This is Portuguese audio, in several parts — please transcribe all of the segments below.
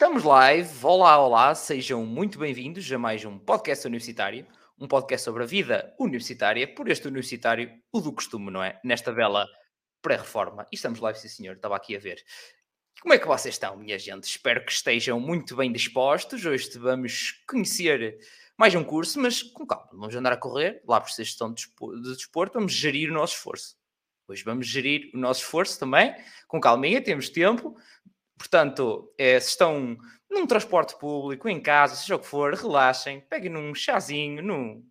Estamos live. Olá, olá, sejam muito bem-vindos a mais um podcast universitário, um podcast sobre a vida universitária, por este universitário, o do costume, não é? Nesta bela pré-reforma. E estamos live, sim senhor, estava aqui a ver. Como é que vocês estão, minha gente? Espero que estejam muito bem dispostos. Hoje vamos conhecer mais um curso, mas com calma, vamos andar a correr, lá por gestão de desporto, vamos gerir o nosso esforço. Hoje vamos gerir o nosso esforço também, com calminha, temos tempo, Portanto, é, se estão num transporte público, em casa, seja o que for, relaxem, peguem num chazinho, num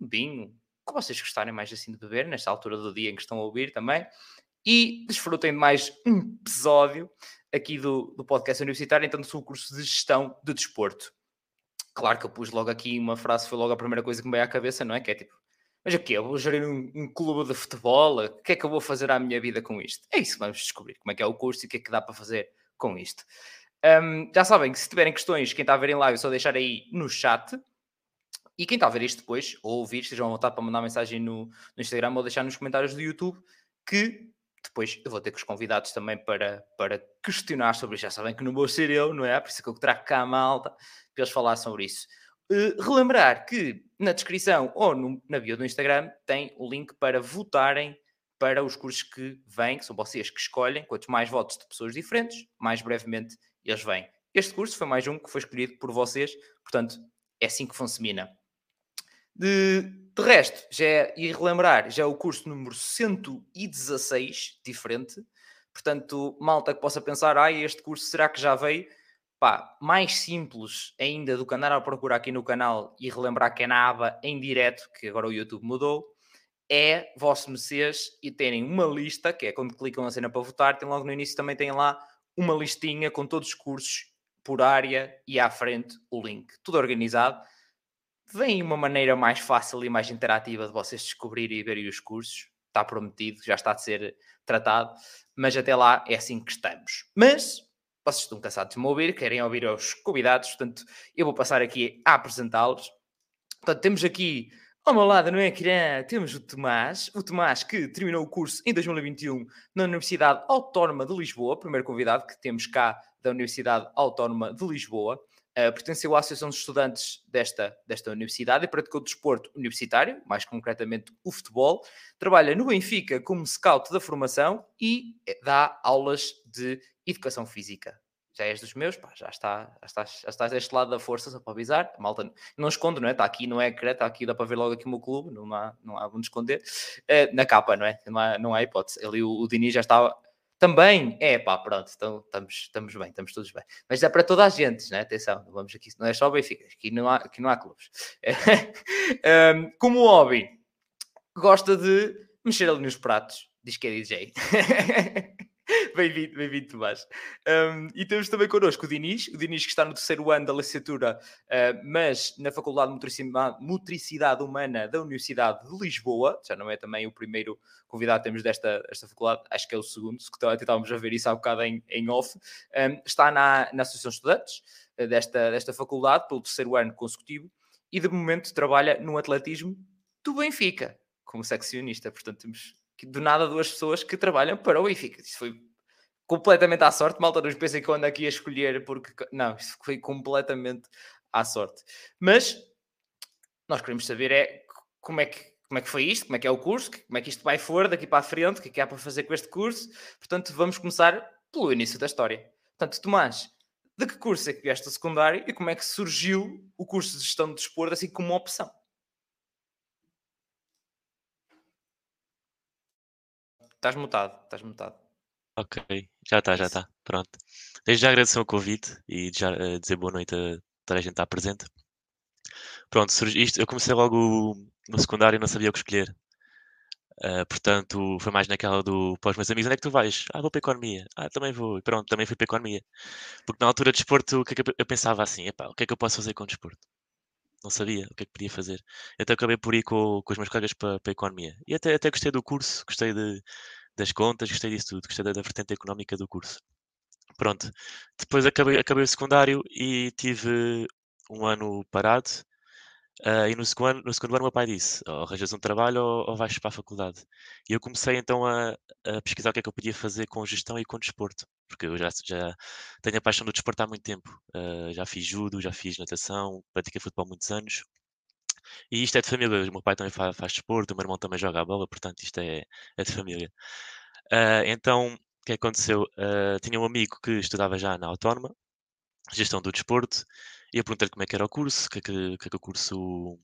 vinho, que vocês gostarem mais assim de beber, nesta altura do dia em que estão a ouvir também, e desfrutem de mais um episódio aqui do, do podcast universitário, então do curso de gestão de desporto. Claro que eu pus logo aqui uma frase, foi logo a primeira coisa que me veio à cabeça, não é? Que é tipo, mas o quê? Eu vou gerir um, um, clube de futebol? O que é que eu vou fazer à minha vida com isto? É isso que vamos descobrir, como é que é o curso e o que é que dá para fazer com isto. Um, já sabem que se tiverem questões, quem está a ver em live, é só deixar aí no chat. E quem está a ver isto depois, ou ouvir, estejam à vontade para mandar mensagem no, no Instagram ou deixar nos comentários do YouTube, que depois eu vou ter com os convidados também para, para questionar sobre isso. Já sabem que não vou ser eu, não é? Por isso é que eu trago cá a malta para eles falar sobre isso. Uh, relembrar que na descrição ou no, na bio do Instagram tem o link para votarem para os cursos que vêm, que são vocês que escolhem. Quanto mais votos de pessoas diferentes, mais brevemente eles vêm. Este curso foi mais um que foi escolhido por vocês, portanto, é assim que funciona. De, de resto, já é, e relembrar, já é o curso número 116, diferente. Portanto, malta que possa pensar, ah, este curso será que já veio? Pá, mais simples ainda do que andar a procurar aqui no canal e relembrar que é na aba em direto, que agora o YouTube mudou é vosso Messias e terem uma lista, que é quando clicam na cena para votar, tem logo no início também tem lá uma listinha com todos os cursos por área e à frente o link. Tudo organizado. Vem uma maneira mais fácil e mais interativa de vocês descobrirem e verem os cursos. Está prometido, já está de ser tratado, mas até lá é assim que estamos. Mas vocês estão cansados de me ouvir, querem ouvir os convidados, portanto, eu vou passar aqui a apresentá-los. Portanto, temos aqui ao meu lado, é, Kiran? Temos o Tomás, o Tomás que terminou o curso em 2021 na Universidade Autónoma de Lisboa, primeiro convidado que temos cá da Universidade Autónoma de Lisboa. Uh, pertenceu à Associação de Estudantes desta, desta universidade e praticou desporto universitário, mais concretamente o futebol. Trabalha no Benfica como scout da formação e eh, dá aulas de educação física já és dos meus, pá, já, está, já, estás, já estás deste lado da força, só para avisar. A malta não escondo, não é? Está aqui, não é está aqui, dá para ver logo aqui o meu clube, não há, não há onde esconder. Uh, na capa, não é? Não há, não há hipótese. Ali o, o Dini já estava. Também, é pá, pronto, então estamos, estamos bem, estamos todos bem. Mas é para toda a gente, né? Atenção, vamos aqui, não é só o Benfica, aqui não há, aqui não há clubes. um, como hobby, gosta de mexer ali nos pratos, diz que é DJ. Bem-vindo, bem-vindo, Tomás. Um, e temos também connosco o Dinis, o Dinis que está no terceiro ano da licenciatura, uh, mas na Faculdade de Motricidade Humana da Universidade de Lisboa, já não é também o primeiro convidado que temos desta, desta faculdade, acho que é o segundo, se estávamos a ver isso há um bocado em, em off. Um, está na, na Associação de Estudantes uh, desta, desta faculdade, pelo terceiro ano consecutivo, e de momento trabalha no atletismo do Benfica, como seccionista. Portanto, temos do nada duas pessoas que trabalham para o Benfica. Isso foi completamente à sorte. Malta, não pensem que eu ando aqui a escolher, porque não, isso foi completamente à sorte. Mas nós queremos saber é como é que. Como é que foi isto? Como é que é o curso? Como é que isto vai for daqui para a frente? O que é que há para fazer com este curso? Portanto, vamos começar pelo início da história. Portanto, Tomás, de que curso é que vieste a secundário e como é que surgiu o curso de gestão de desporto assim como uma opção? Estás mutado, estás mutado. Ok, já está, já está. Pronto. Desde já agradecer o convite e já uh, dizer boa noite a toda a gente que está presente. Pronto, surgiu isto, eu comecei logo no secundário e não sabia o que escolher. Uh, portanto, foi mais naquela do os meus amigos, onde é que tu vais? Ah, vou para a economia. Ah, também vou. E pronto, também fui para a economia. Porque na altura de desporto, o que é que eu, eu pensava assim, epá, o que é que eu posso fazer com o desporto? Não sabia o que é que podia fazer. Então acabei por ir com, com os meus colegas para, para a economia. E até, até gostei do curso, gostei de, das contas, gostei disso tudo, gostei da, da vertente económica do curso. Pronto. Depois acabei, acabei o secundário e tive um ano parado. Uh, e no segundo, no segundo ano, meu pai disse: ou arranjas um trabalho ou, ou vais para a faculdade. E eu comecei então a, a, pesquisar o que é que eu podia fazer com gestão e com desporto. porque eu já, já tenho a paixão do desporto há muito tempo. Uh, já fiz judo, já fiz natação, pratiquei futebol há muitos anos. E isto é de família. O meu pai também faz, faz desporto, o meu irmão também joga a bola, portanto, isto é, é de família. Uh, então, o que aconteceu? Uh, tinha um amigo que estudava já na Autónoma, gestão do desporto, e eu perguntei-lhe como é que era o curso, o que, é que, que, é que o curso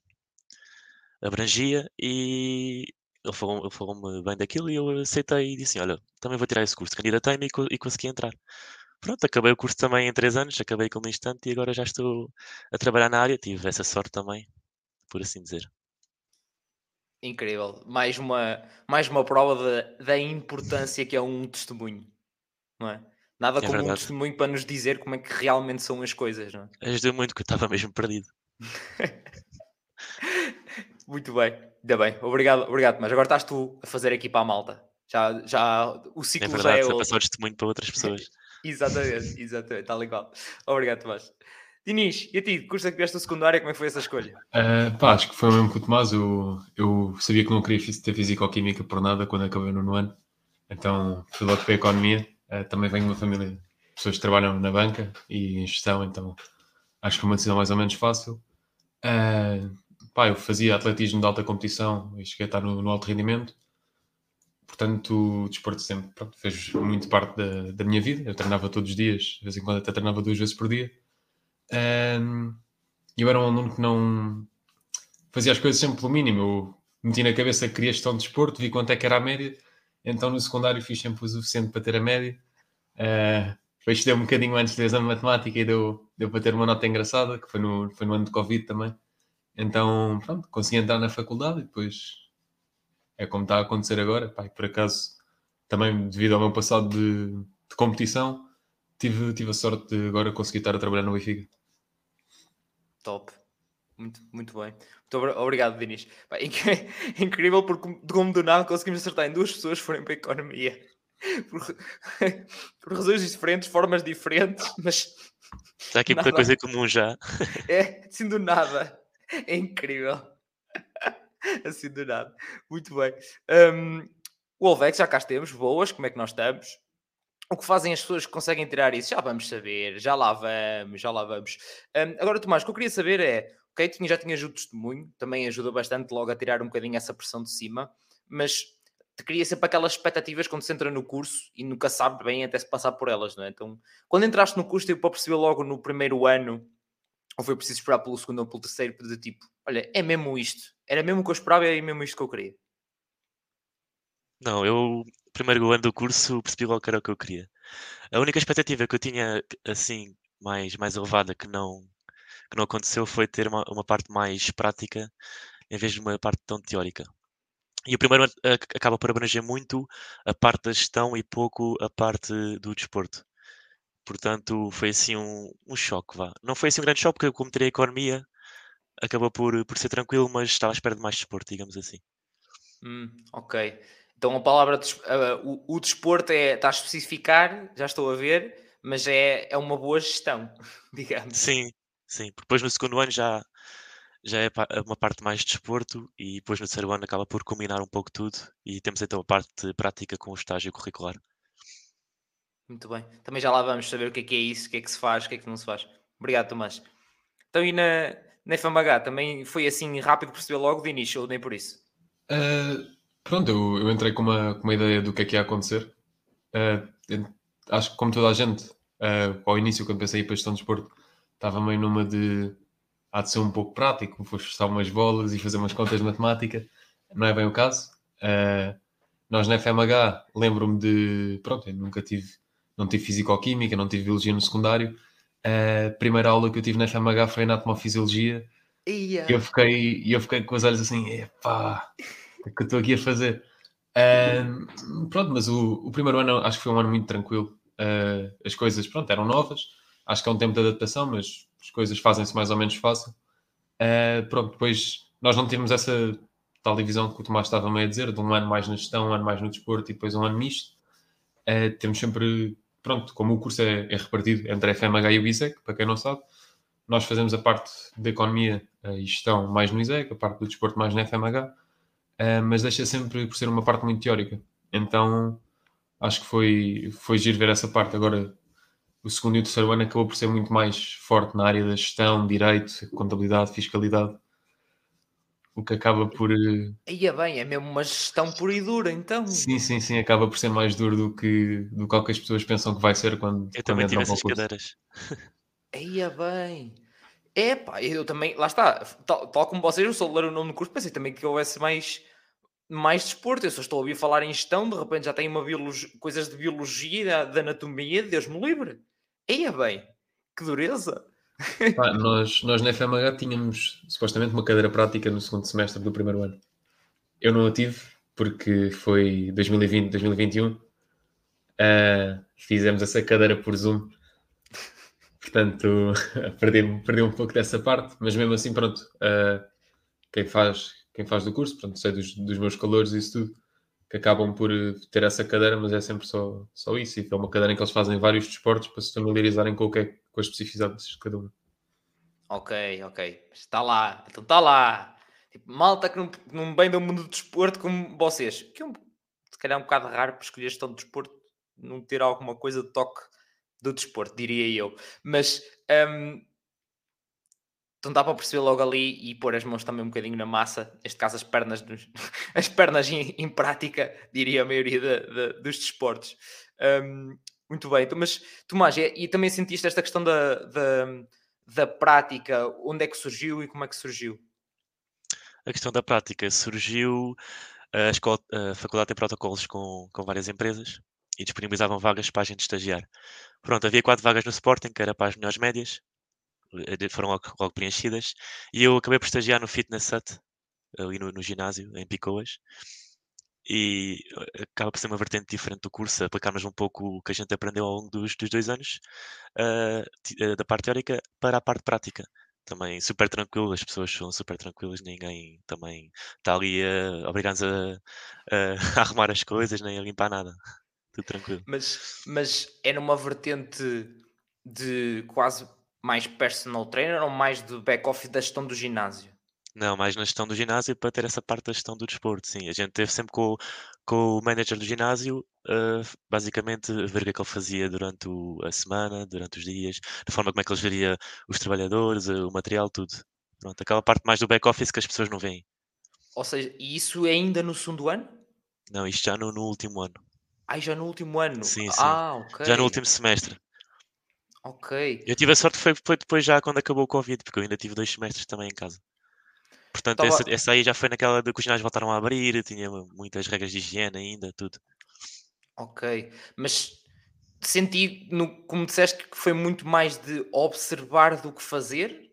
abrangia, e ele falou-me falou bem daquilo, e eu aceitei e disse: Olha, também vou tirar esse curso, candidatei-me e, e consegui entrar. Pronto, acabei o curso também em 3 anos, acabei com um instante e agora já estou a trabalhar na área. Tive essa sorte também, por assim dizer. Incrível. Mais uma, mais uma prova da importância que é um testemunho, não é? Nada é como verdade. um testemunho para nos dizer como é que realmente são as coisas, não é? Ajudou muito, que eu estava mesmo perdido. muito bem, ainda bem. Obrigado, obrigado, mas agora estás tu a fazer aqui para a malta. Já, já o ciclo é verdade, já é outro. passar o testemunho para outras pessoas. exatamente, exatamente, tal igual. Obrigado, Tomás. Dinis, e a ti, curso é que vieste a secundária, como é que foi essa escolha? Uh, pá, acho que foi o mesmo que o Tomás. Eu, eu sabia que não queria ter Físico-Química por nada quando acabei no ano. Então fui logo para a Economia. Uh, também venho de uma família de pessoas que trabalham na banca e em gestão, então acho que foi uma decisão mais ou menos fácil. Uh, pá, eu fazia atletismo de alta competição e cheguei a estar no, no alto rendimento. Portanto, o desporto sempre pronto, fez muito parte da, da minha vida. Eu treinava todos os dias, de vez em quando até treinava duas vezes por dia. Um, eu era um aluno que não fazia as coisas sempre pelo mínimo. Eu meti na cabeça que queria gestão de desporto, vi quanto é que era a média, então no secundário fiz sempre o suficiente para ter a média. Uh, depois deu um bocadinho antes do exame de matemática e deu, deu para ter uma nota engraçada, que foi no, foi no ano de Covid também. Então, pronto, consegui entrar na faculdade e depois é como está a acontecer agora. Pai, por acaso, também devido ao meu passado de, de competição, tive, tive a sorte de agora conseguir estar a trabalhar no Benfica. Top. Muito, muito bem. Muito obrigado, Dinis. incrível porque de como do nada conseguimos acertar em duas pessoas que forem para a economia. Por, por razões diferentes, formas diferentes, mas. Está aqui muita coisa comum já. É, assim do nada. É incrível. Assim do nada. Muito bem. Um, o Olvex já cá estemos, boas, como é que nós estamos? O que fazem as pessoas que conseguem tirar isso? Já vamos saber, já lá vamos, já lá vamos. Um, agora, Tomás, o que eu queria saber é, ok, tinha, já tinha o testemunho, também ajuda bastante logo a tirar um bocadinho essa pressão de cima, mas te cria sempre aquelas expectativas quando se entra no curso e nunca sabe bem até se passar por elas, não é? Então, quando entraste no curso, eu para perceber logo no primeiro ano, ou foi preciso esperar pelo segundo ou pelo terceiro, de tipo, olha, é mesmo isto, era mesmo o que eu esperava e é mesmo isto que eu queria. Não, eu primeiro ano do curso percebi logo que era o que eu queria. A única expectativa que eu tinha, assim, mais, mais elevada que não, que não aconteceu foi ter uma, uma parte mais prática em vez de uma parte tão teórica. E o primeiro ano acaba por abranger muito a parte da gestão e pouco a parte do desporto. Portanto, foi assim um, um choque, vá. Não foi assim um grande choque, porque como teria economia, acabou por, por ser tranquilo, mas estava à espera de mais desporto, digamos assim. Hum, ok. Então a palavra uh, o, o, desporto é, está a especificar, já estou a ver, mas é, é uma boa gestão, digamos. Sim, sim. Depois no segundo ano já, já é uma parte mais de desporto e depois no terceiro ano acaba por combinar um pouco tudo e temos então a parte prática com o estágio curricular. Muito bem. Também já lá vamos saber o que é que é isso, o que é que se faz, o que é que não se faz. Obrigado, Tomás. Então e na, na FMH também foi assim rápido perceber logo de início ou nem por isso? Uh, Pronto, eu, eu entrei com uma, com uma ideia do que é que ia acontecer. Uh, acho que, como toda a gente, uh, ao início, quando pensei em ir para a gestão de esporte, estava meio numa de. há de ser um pouco prático, vou esforçar umas bolas e fazer umas contas de matemática. Não é bem o caso. Uh, nós na FMH, lembro-me de. Pronto, eu nunca tive. Não tive fisicoquímica, não tive biologia no secundário. A primeira aula que eu tive na FMH foi anatomofisiologia. E eu fiquei, eu fiquei com os olhos assim, epá, que eu estou aqui a fazer. Uh, pronto, mas o, o, primeiro ano acho que foi um ano muito tranquilo. Uh, as coisas, pronto, eram novas. Acho que é um tempo de adaptação, mas as coisas fazem-se mais ou menos fácil. Uh, pronto, depois nós não temos essa tal divisão que o Tomás estava meio a dizer, de um ano mais na gestão, um ano mais no desporto e depois um ano misto. Uh, temos sempre, pronto, como o curso é, é, repartido entre a FMH e o ISEC, para quem não sabe, nós fazemos a parte da economia e gestão mais no ISEC, a parte do desporto mais na FMH uh, mas deixa sempre por ser uma parte muito teórica. Então, acho que foi, foi giro ver essa parte. Agora, o segundo e o terceiro ano acabou por ser muito mais forte na área da gestão, direito, contabilidade, fiscalidade. O que acaba por. eh, Aí é bem, é mesmo uma gestão pura e dura, então. Sim, sim, sim, acaba por ser mais duro do que, do que, ao que as pessoas pensam que vai ser quando, Eu quando também tive entram para o essas curso. cadeiras. Aí é bem. É pá, eu também, lá está, tal, tal como vocês, eu sou ler o nome do curso, pensei também que houvesse mais, mais desporto. Eu só estou a ouvir falar em gestão, de repente já tem uma biologia, coisas de biologia, da, da anatomia, Deus me livre. É bem, que dureza. Pá, nós, nós na FMH tínhamos supostamente uma cadeira prática no segundo semestre do primeiro ano. Eu não a tive porque foi 2020, 2021. Ah, fizemos essa cadeira por Zoom. Portanto, perdi, perdi um pouco dessa parte, mas mesmo assim, pronto. ah, quem, faz, quem faz do curso, pronto, sei dos, dos meus calores e isso tudo, que acabam por eh, ter essa cadeira, mas é sempre só, só isso. E é uma cadeira em que eles fazem vários desportos para se familiarizarem com, o que é, com as especificidades de cada um. Ok, ok. Está lá, então está lá. Tipo, malta que não, não vem do mundo do desporto como vocês. Que é um, se calhar um bocado raro para escolher gestão de desporto, não ter alguma coisa de toque do desporto, diria eu. Mas hum, então dá para perceber logo ali e pôr as mãos também um bocadinho na massa, neste caso as pernas, as pernas em, em prática, diria a maioria da- da- dos desportos. Hum, muito bem, então, mas Tomás, e, e também sentiste esta questão da, da, da prática, onde é que surgiu e como é que surgiu? A questão da prática surgiu, a, escola, a faculdade tem protocolos com, com várias empresas e disponibilizavam vagas para a gente estagiar. Pronto, havia quatro vagas no Sporting, que era para as melhores médias, de- foram logo, logo preenchidas, e eu acabei por estagiar no Fitness Hut, ali no, no ginásio, em Picoas, e eh, acaba por ser uma vertente diferente do curso, aplicarmos um pouco o que a gente aprendeu ao longo dos, dos dois anos, ah, da parte teórica para a parte prática. Também super tranquilo, as pessoas são super tranquilas, ninguém também está ali a obrigar-nos a- a arrumar as coisas, nem a limpar nada. Tudo tranquilo. Mas, mas é numa vertente de quase mais personal trainer ou mais de back-office da gestão do ginásio? Não, mais na gestão do ginásio para ter essa parte da gestão do desporto, sim. A gente teve sempre com, o- com o manager do ginásio, ah, basicamente a ver o que é que ele fazia durante o- a semana, durante os dias, da forma como é que ele geria os trabalhadores, ah, o material, tudo. Pronto, aquela parte mais do back-office que as pessoas não veem. Ou seja, e isso é ainda no segundo ano? Não, isto já no, no último ano. Ai, já no último ano? Sim, sim. Ah, ok. Já no último semestre. Ok. Eu tive a sorte foi, foi depois já quando acabou o Covid, porque eu ainda tive dois semestres também em casa. Portanto, Tava- essa, essa aí já foi naquela de que os ginásios voltaram a abrir, tinha muitas regras de higiene ainda, tudo. Ok. Mas senti, no, como disseste, que foi muito mais de observar do que fazer?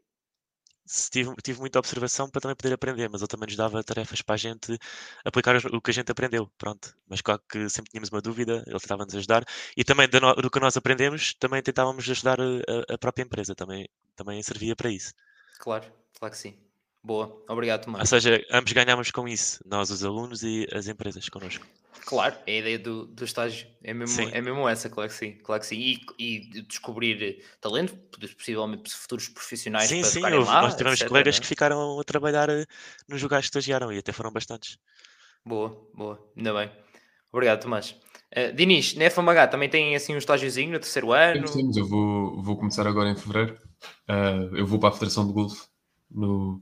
Tive, tive muita observação para também poder aprender, mas ele também nos dava tarefas para a gente aplicar o que a gente aprendeu, pronto. Mas claro que sempre tínhamos uma dúvida, ele tentava-nos ajudar. E também da no- do que nós aprendemos, também tentávamos ajudar a, a- a própria empresa, também, também servia para isso. Claro, claro que sim. Boa, obrigado, Ou Tomás. seja, ambos ganhámos com isso, nós os alunos e as empresas connosco. Claro, é a ideia do, do estágio. É mesmo, Sim. é mesmo essa, claro que sim. Claro que sim. E, e de descobrir talento, possivelmente futuros profissionais Sim, para sim, houve- lá, nós tivemos etc, colegas né? que ficaram a trabalhar eh, nos lugares que estagiaram e até foram bastantes. Boa, boa, ainda bem. Obrigado, Tomás. Uh, Dinis, na FMH também tem assim um estágiozinho no terceiro ano? Temos, temos. Eu vou, vou começar agora em fevereiro. Ah, eu vou para a Federação de Golfe no,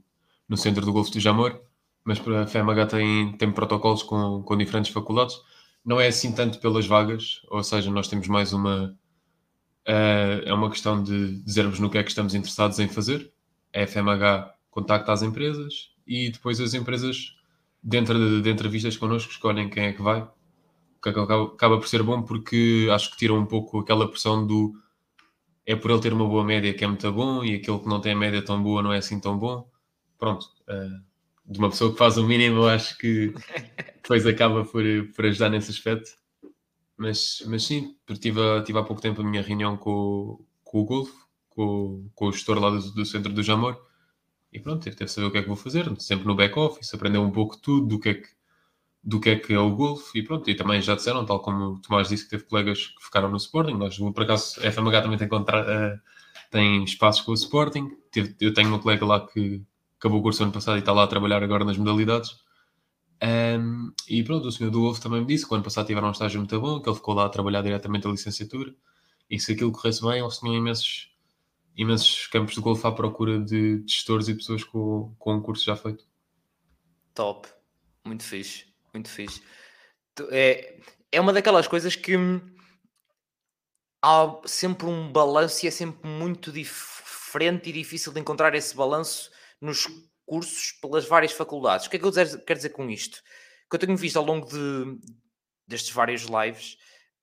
no Centro do Golfe do Jamor, mas a FMH tem, tem protocolos com, com diferentes faculdades. Não é assim tanto pelas vagas, ou seja, nós temos mais uma. ah, é uma questão de dizermos no que é que estamos interessados em fazer. A FMH contacta as empresas e depois as empresas, dentro de, de entrevistas connosco, escolhem quem é que vai. O que acaba, acaba por ser bom porque acho que tira um pouco aquela pressão do é por ele ter uma boa média que é muito bom e aquele que não tem a média tão boa não é assim tão bom. Pronto, eh, de uma pessoa que faz o mínimo, eu acho que depois acaba por, por ajudar nesse aspecto. Mas, mas sim, tive, tive há pouco tempo a minha reunião com, com o Golfo, com, com o gestor lá do, do centro do Jamor, e pronto, teve de saber o que é que vou fazer, sempre no back-office, aprender um pouco tudo do que é que, do que é que é o golfe e pronto, e também já disseram, tal como o Tomás disse que teve colegas que ficaram no Sporting, nós por acaso a FMH também tem, contra, eh, tem espaços com o Sporting, eu tenho um colega lá que acabou o curso ano passado e está lá a trabalhar agora nas modalidades, Um, e pronto, o senhor do Wolf também me disse que o ano passado tiveram um estágio muito bom, que ele ficou lá a trabalhar diretamente a licenciatura e se aquilo corresse bem, eles tinham imensos, imensos campos de golfe à procura de gestores e pessoas com, com um curso já feito. Top, muito fixe, muito fixe. É, é uma daquelas coisas que há sempre um balanço e é sempre muito diferente e difícil de encontrar esse balanço nos cursos pelas várias faculdades. O que é que eu quero dizer com isto? O que eu tenho visto ao longo de, destes vários lives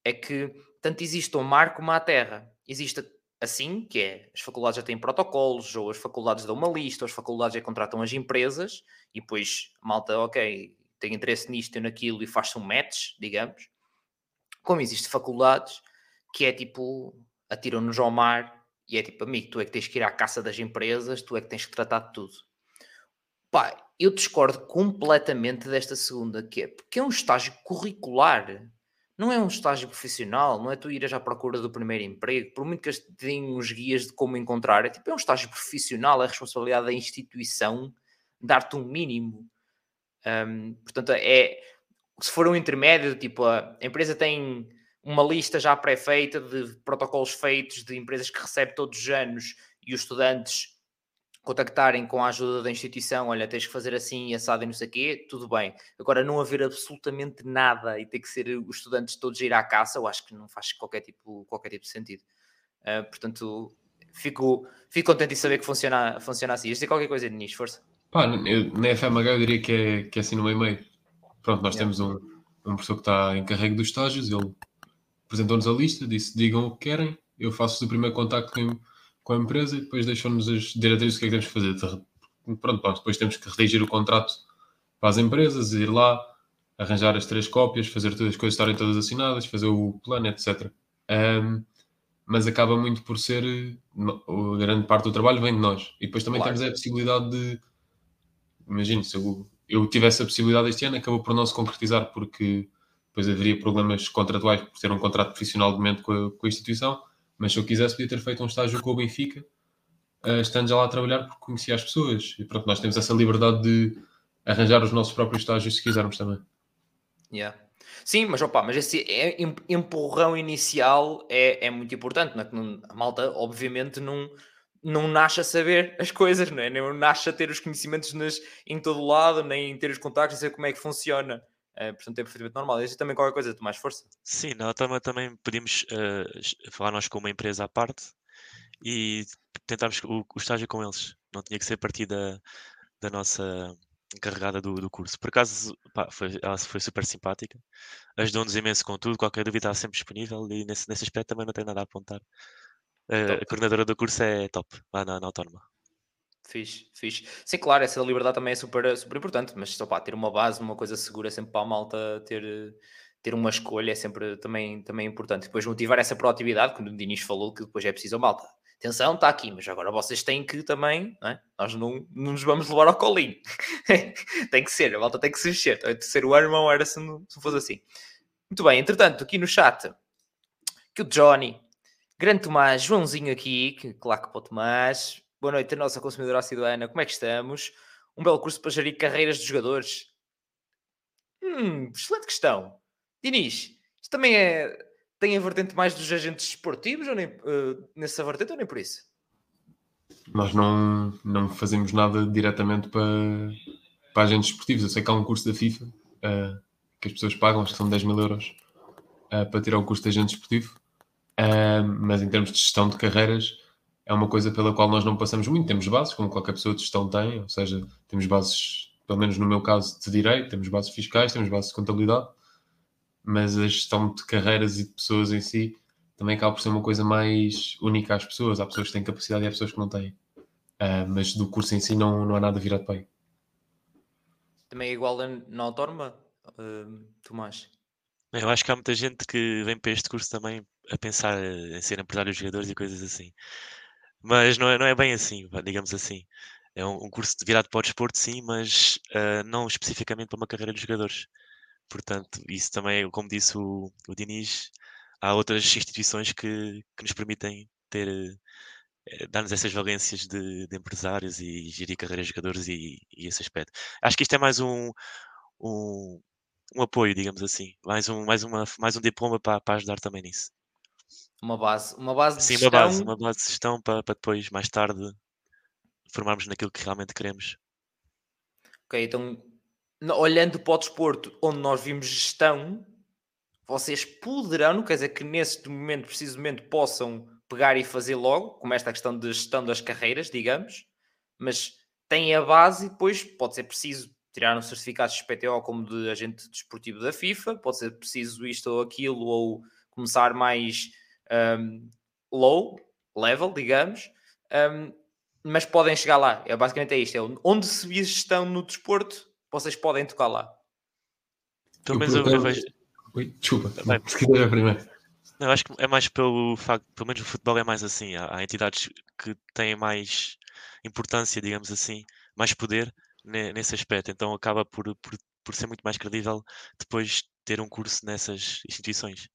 é que tanto existe o mar como a terra. Existe assim, que é as faculdades já têm protocolos, ou as faculdades dão uma lista, ou as faculdades já contratam as empresas, e depois malta, ok, tem interesse nisto e naquilo e faz-se um match, digamos. Como existe faculdades que é tipo, atiram-nos ao mar e é tipo, amigo, tu é que tens que ir à caça das empresas, tu é que tens que tratar de tudo. Pá, eu discordo completamente desta segunda, que é porque é um estágio curricular. Não é um estágio profissional, não é tu ires à procura do primeiro emprego, por muito que tenham uns guias de como encontrar, é tipo, é um estágio profissional, é a responsabilidade da instituição dar-te um mínimo. Um, portanto, é se for um intermédio, tipo, a empresa tem uma lista já pré-feita de protocolos feitos de empresas que recebe todos os anos e os estudantes contactarem com a ajuda da instituição, olha, tens que fazer assim e assado e não sei o quê, tudo bem. Agora, não haver absolutamente nada e ter que ser os estudantes todos a ir à caça, eu acho que não faz qualquer tipo, qualquer tipo de sentido. Uh, portanto, fico, fico contente de saber que funciona, funciona assim. Isto é qualquer coisa, Denis, força. Pá, eu, na FMH eu diria que é, que é assim no meio-meio. Pronto, nós yeah. temos um, um professor que está em carrego dos estágios, ele apresentou-nos a lista, disse digam o que querem, eu faço o primeiro contacto com, com a empresa e depois deixam-nos as diretrizes o que é que temos que fazer. Pronto, pronto, depois temos que redigir o contrato para as empresas, ir lá, arranjar as três cópias, fazer todas as coisas estarem todas assinadas, fazer o plano, etc. Um, mas acaba muito por ser a grande parte do trabalho vem de nós. E depois também claro. temos a possibilidade de imagino, se eu, eu tivesse a possibilidade este ano, acabou por não se concretizar porque depois haveria problemas contratuais por ter um contrato profissional de momento com a, com a instituição, mas se eu quisesse podia ter feito um estágio com o Benfica, uh, estando já lá a trabalhar porque conhecia as pessoas. E pronto, nós temos essa liberdade de arranjar os nossos próprios estágios se quisermos também. Yeah. Sim, mas opa, mas esse empurrão inicial é, é muito importante, não é? a malta obviamente não, não nasce a saber as coisas, não é? Não nasce a ter os conhecimentos nas, em todo lado, nem ter os contactos, saber como é que funciona. Uh, portanto, é perfeitamente normal. Isso também qualquer coisa, tu mais força. Sim, não, também, também podíamos uh, falar nós com uma empresa à parte e tentarmos o, o estágio com eles. Não tinha que ser a partir da, da nossa encarregada do, do curso. Por acaso, pá, foi, ela foi super simpática, ajudou-nos imenso com tudo, qualquer dúvida está sempre disponível e nesse, nesse aspecto também não tem nada a apontar. Uh, a coordenadora do curso é top, lá na, na Autónoma. Fixe, fixe. Sim, claro, essa liberdade também é super, super importante, mas só ter uma base, uma coisa segura, sempre para a malta ter, ter uma escolha é sempre também, também importante. Depois motivar essa proatividade, como o Diniz falou, que depois é preciso a malta. Atenção, está aqui, mas agora vocês têm que também, não é? nós não, não nos vamos levar ao colinho. tem que ser, a malta tem que se mexer. Então, terceiro ano não era se não, se fosse assim. Muito bem, entretanto, aqui no chat, que o Johnny, grande Tomás, Joãozinho aqui, que claro que para o Tomás, Boa noite, a nossa consumidora assiduana. Como é que estamos? Um belo curso para gerir carreiras de jogadores. Hum, excelente questão. Diniz, isto também é, tem a vertente mais dos agentes esportivos ou nem, uh, nessa vertente ou nem por isso? Nós não, não fazemos nada diretamente para, para agentes esportivos. Eu sei que há um curso da FIFA uh, que as pessoas pagam, acho que são 10 mil euros uh, para tirar o curso de agente esportivo. mas em termos de gestão de carreiras, é uma coisa pela qual nós não passamos muito. Temos bases, como qualquer pessoa de gestão tem, ou seja, temos bases, pelo menos no meu caso, de direito, temos bases fiscais, temos bases de contabilidade, mas a gestão de carreiras e de pessoas em si também acaba por ser uma coisa mais única às pessoas. Há pessoas que têm capacidade e há pessoas que não têm. Uh, mas do curso em si não, não há nada virado para aí. Também é igual na autónoma, uh, Tomás? Eu acho que há muita gente que vem para este curso também a pensar em ser empresário de jogadores e coisas assim. Mas não é, não é bem assim, digamos assim. É um, curso virado para o desporto, sim, mas uh, não especificamente para uma carreira de jogadores. Portanto, isso também, como disse o, o Diniz, há outras instituições que, que nos permitem ter, uh, dar-nos essas valências de, de, empresários e gerir carreiras de jogadores e, e, esse aspecto. Acho que isto é mais um, um, um apoio, digamos assim. Mais um, mais uma, mais um diploma para, para ajudar também nisso. Uma base, uma base de Sim, gestão. uma base, uma base de gestão para, para depois, mais tarde, formarmos naquilo que realmente queremos. Ok, então, olhando para o desporto onde nós vimos gestão, vocês poderão, quer dizer que nesse momento, precisamente, possam pegar e fazer logo, como esta questão de gestão das carreiras, digamos, mas têm a base e depois pode ser preciso tirar um certificado de XPTO como de agente desportivo da FIFA, pode ser preciso isto ou aquilo, ou começar mais um, low level, digamos, um, mas podem chegar lá. É, basicamente é isto: é onde se vê gestão no desporto, vocês podem tocar lá. Pelo Eu, menos eu, eu vejo. Desculpa, Vai. se quiser é primeiro. Não, eu acho que é mais pelo facto, pelo menos o futebol é mais assim. Há, há entidades que têm mais importância, digamos assim, mais poder ne- nesse aspecto. Então acaba por, por, por ser muito mais credível depois ter um curso nessas instituições.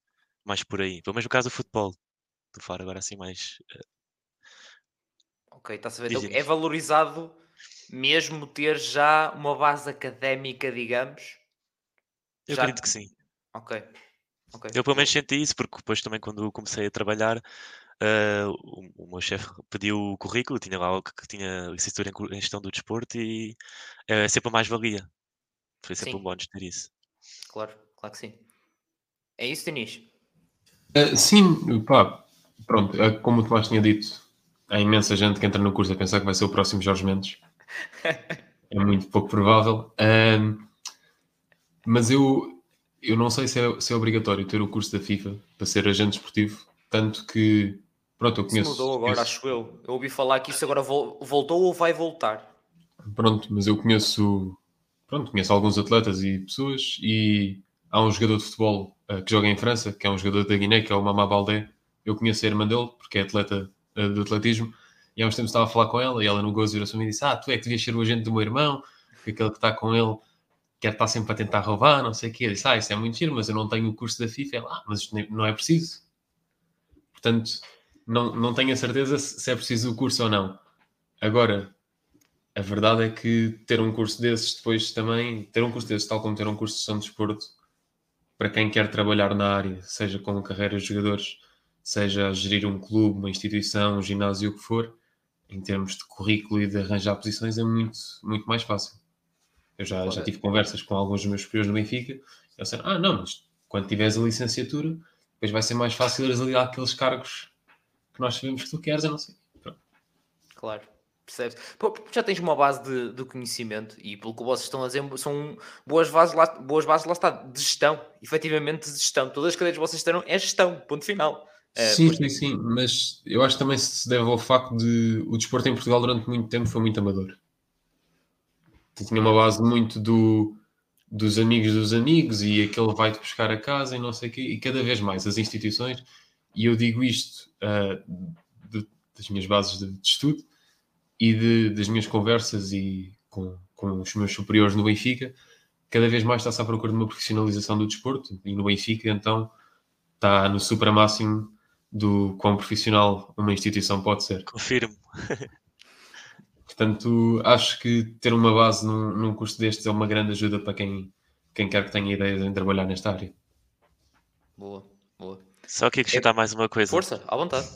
Mais por aí. Pelo menos no caso do futebol. Estou a falar agora assim mais. eh, Ok, está-se a. Diz, Então, é valorizado mesmo ter já uma base académica, digamos. Eu Já- acredito que sim. Ok. ok. Eu pelo menos senti isso, porque depois também quando comecei a trabalhar, eh, o, o meu chefe pediu o currículo, tinha lá algo que tinha licenciatura em, em gestão do desporto e é sempre uma mais-valia. Foi sempre Sim. um bónus ter isso. Claro, claro que sim. É isso, Denis? Ah, sim, pá, pronto, é como o Tomás tinha dito, há imensa gente que entra no curso a pensar que vai ser o próximo Jorge Mendes. É muito pouco provável. Ahm, mas eu, eu não sei se é, se é obrigatório ter o curso da FIFA para ser agente desportivo, tanto que, pronto, eu Isso conheço. mudou agora, conheço- acho eu. Eu ouvi falar que isso agora vol- voltou ou vai voltar. Pronto, mas eu conheço, pronto, conheço alguns atletas e pessoas e há um jogador de futebol eh, que joga em França, que é um jogador da Guiné, que é o Mamá Baldé. Eu conheço a irmã dele, porque é atleta eh, de atletismo, e há uns tempos estava a falar com ela e ela no gozo virou-se e disse: Ah, tu é que devias ser o agente do meu irmão, que aquele que está com ele quer estar sempre a tentar roubar, não sei o quê. Eu disse: Ah, isso é muito giro, mas eu não tenho o curso da FIFA. Ela, ah, mas não é preciso. Portanto, não, não tenho a certeza se é preciso o curso ou não. Agora, a verdade é que ter um curso desses depois também, ter um curso desses, tal como ter um curso de gestão de desporto, para quem quer trabalhar na área, seja com carreiras de jogadores, seja gerir um clube, uma instituição, um ginásio, o que for, em termos de currículo e de arranjar posições, é muito, muito mais fácil. Eu já, já tive conversas com alguns dos meus superiores no Benfica, e eles disseram, ah, não, mas quando tiveres a licenciatura, depois vai ser mais fácil ires ali àqueles cargos que nós sabemos que tu queres, eu não sei. Pronto. Claro. Percebes? Já tens uma base de, de conhecimento e pelo que vocês estão a dizer, são boas bases lá, boas bases lá está, de gestão, efetivamente de gestão. Todas as cadeiras que vocês terão é gestão, ponto final. É, sim, sim, sim, mas eu acho que também se deve ao facto de o desporto em Portugal durante muito tempo foi muito amador. Tinha uma base muito do, dos amigos dos amigos e aquele vai-te buscar a casa e não sei o quê, e cada vez mais as instituições, e eu digo isto ah, de- das minhas bases de, de estudo e de- das minhas conversas e com, com os meus superiores no Benfica, cada vez mais está-se à procura de uma profissionalização do desporto, e no Benfica então está no supramáximo do quão profissional uma instituição pode ser. Confirmo. Portanto, acho que ter uma base num, num curso destes é uma grande ajuda para quem, quem quer que tenha ideias em trabalhar nesta área. Boa, boa. Só que acrescentar mais uma coisa. Força, à vontade.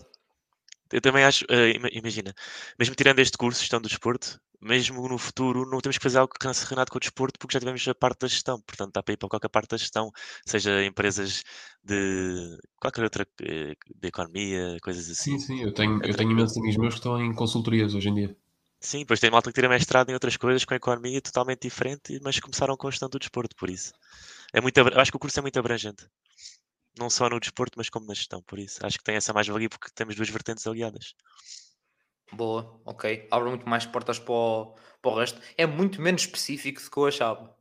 Eu também acho, ima- imagina, mesmo tirando este curso, gestão do desporto, mesmo no futuro não temos que fazer algo relacionado com o desporto porque já tivemos a parte da gestão, portanto dá para ir para qualquer parte da gestão, seja empresas de qualquer outra, eh, de economia, coisas assim. Sim, sim, eu tenho, eu tranquilo. tenho imensos amigos meus que estão em consultorias hoje em dia. Sim, depois tem malta que tira mestrado em outras coisas com economia totalmente diferente, mas começaram com a gestão do desporto, por isso. É muito, eu acho que o curso é muito abrangente. Não só no desporto, mas como na gestão, por isso. Acho que tem essa mais-valia porque temos duas vertentes aliadas. Boa, ok. Abre muito mais portas para o, para o resto. É muito menos específico do que eu achava.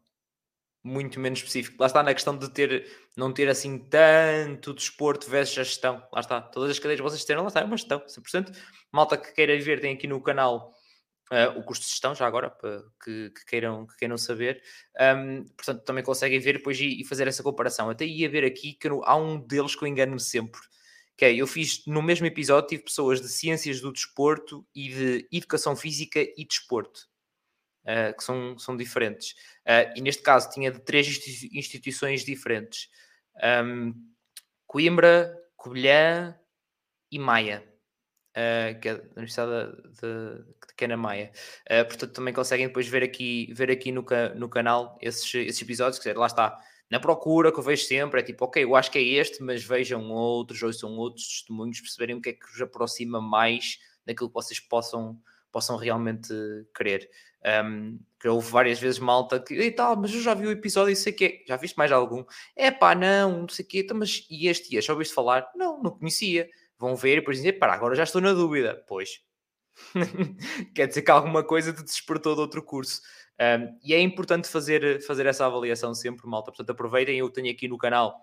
Muito menos específico. Lá está na questão de ter, não ter assim tanto desporto versus gestão. Lá está. Todas as cadeiras que vocês terem, lá está, é uma gestão, 100%. Malta que queira ver, tem aqui no canal eh, o custo de gestão, já agora, para que, que queiram, que queiram saber. Ahm, portanto, também conseguem ver depois e, e fazer essa comparação. Até ia ver aqui que há um deles que eu engano-me sempre. Que é, eu fiz no mesmo episódio, tive pessoas de ciências do desporto e de educação física e desporto. uh, que são, são diferentes. Uh, e neste caso tinha de três instituições diferentes: um, Coimbra, Covilhã e Maia. Uh, que é da Universidade de, de Cana Maia. Uh, portanto, também conseguem depois ver aqui, ver aqui no, no canal esses, esses episódios, que lá está, na procura que eu vejo sempre, é tipo, ok, eu acho que é este, mas vejam outros, ou são outros testemunhos, perceberem o que é que vos aproxima mais daquilo que vocês possam, possam realmente querer. Um, que houve várias vezes malta que, e tal, mas eu já vi o episódio e sei que é. Já viste mais algum? É pá, não, não sei o quê, então, mas e este e este? Já ouviste falar? Não, não conhecia vão ver e depois dizer, para agora já estou na dúvida. Pois, quer dizer que alguma coisa te despertou de outro curso. Um, e é importante fazer, fazer essa avaliação sempre, malta. Portanto, aproveitem, eu tenho aqui no canal,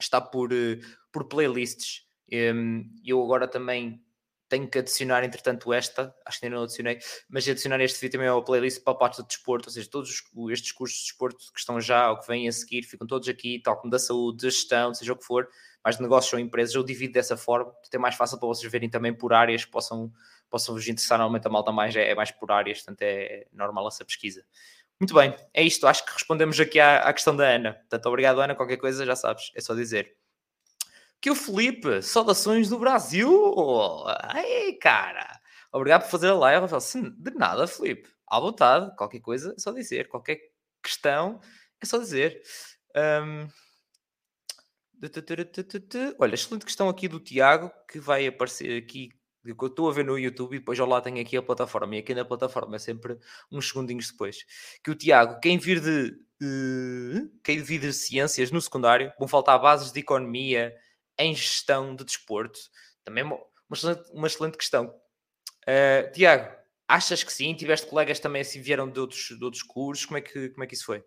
está por, eh, por playlists. Um, eu agora também tenho que adicionar, entretanto, esta, acho que ainda não adicionei, mas adicionar este vídeo também ao playlist para a parte do desporto, ou seja, todos estes cursos de desporto que estão já ou que vêm a seguir, ficam todos aqui, tal como da saúde, da gestão, seja o que for, mais de negócios ou empresas, eu divido dessa forma, até mais fácil para vocês verem também por áreas que possam, possam vos interessar. Normalmente a malta mais é, é mais por áreas, portanto é normal essa pesquisa. Muito bem, é isto. Acho que respondemos aqui à, à questão da Ana. Portanto, obrigado, Ana. Qualquer coisa já sabes, é só dizer. Que o Felipe, saudações do Brasil! Ai, cara! Obrigado por fazer a live. De nada, Felipe. À vontade, qualquer coisa é só dizer. Qualquer questão é só dizer. Um, Olha, excelente questão aqui do Tiago, que vai aparecer aqui, que eu estou a ver no YouTube e depois ao lado tenho aqui a plataforma, e aqui na plataforma é sempre uns segundinhos depois. Que o Tiago, quem vir de, quem vir de ciências no secundário, vão faltar bases de economia em gestão de desporto. Também uma, uma, excelente, uma excelente questão. Uh, Tiago, achas que sim? Tiveste colegas também assim vieram de outros, de outros cursos? Como é, que, como é que isso foi?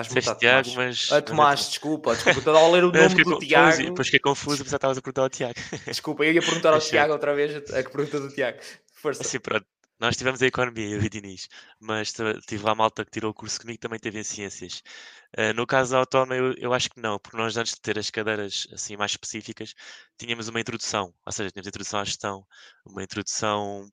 Estás mutado, Tiago, mas... Ah, Tomás, mas... desculpa, desculpa, estava a ler o nome do Tiago. Depois fiquei confuso, mas estavas a perguntar ao Tiago. Desculpa, eu ia perguntar ao Tiago outra vez a pergunta do Tiago. Força. Assim, pronto. Nós tivemos a Economia, eu e Diniz, mas tive lá a malta que tirou o curso comigo também teve em Ciências. Uh, no caso da Autónoma, eu, eu, acho que não, porque nós antes de ter as cadeiras assim mais específicas, tínhamos uma introdução, ou seja, tínhamos a introdução à gestão, uma introdução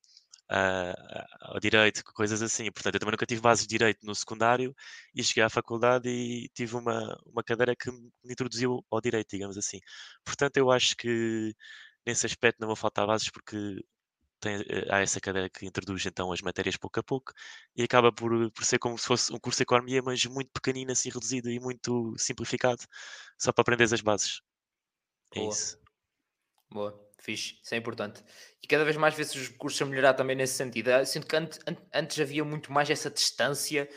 ao direito, coisas assim. Portanto, eu também nunca tive bases de direito no secundário e cheguei à faculdade e tive uma, uma cadeira que me introduziu ao direito, digamos assim. Portanto, eu acho que nesse aspecto não vou faltar bases porque tem, eh, há essa cadeira que introduz então as matérias pouco a pouco e acaba por, por ser como se fosse um curso de economia, mas muito pequenino, assim reduzido e muito simplificado, só para aprender as bases. É Boa. isso. Boa fixe, isso é importante. E cada vez mais vê-se os cursos a melhorar também nesse sentido. Eu sinto que antes, antes havia muito mais essa distância.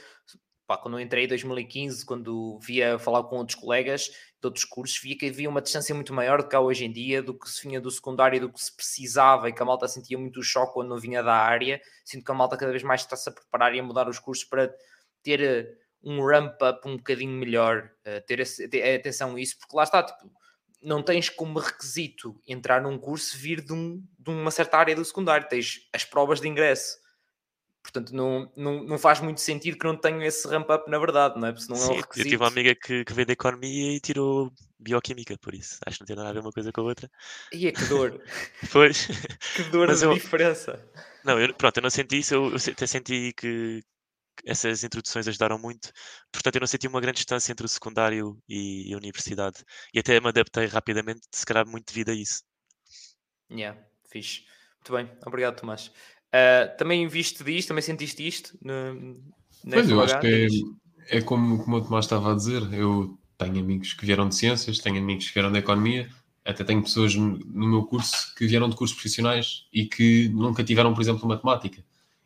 Pá, quando eu entrei em 2015, quando via falar com outros colegas de outros cursos, via que havia uma distância muito maior do que há hoje em dia, do que se vinha do secundário, do que se precisava e que a malta sentia muito choque quando não vinha da área. Sinto que a malta cada vez mais está-se a preparar e a mudar os cursos para ter eh, um ramp-up um bocadinho melhor, eh, ter, ter atenção a isso, porque lá está, tipo, não tens como requisito entrar num curso vir de, um, de uma certa área do secundário, tens as provas de ingresso. Portanto, não, não, não faz muito sentido que não tenha esse ramp-up, na verdade, não é? Porque não Sim, é um requisito. Eu tive uma amiga que, que veio da economia e tirou bioquímica, por isso. Acho que não tem nada a ver uma coisa com a outra. E é que dor. pois. Que dor Mas de eu, diferença. Não, eu, pronto, eu não senti isso, eu, eu até senti que, essas introduções ajudaram muito. Portanto, eu não senti uma grande distância entre o secundário e a universidade. E até me adaptei rapidamente, se calhar muito devido a isso. Yeah, fixe. Muito bem, obrigado, Tomás. Uh, também viste disto, também sentiste isto? No, pois, eu acho que é, é como, como o Tomás estava a dizer. Eu tenho amigos que vieram de ciências, tenho amigos que vieram de economia, até tenho pessoas no meu curso que vieram de cursos profissionais e que nunca tiveram, por exemplo, matemática.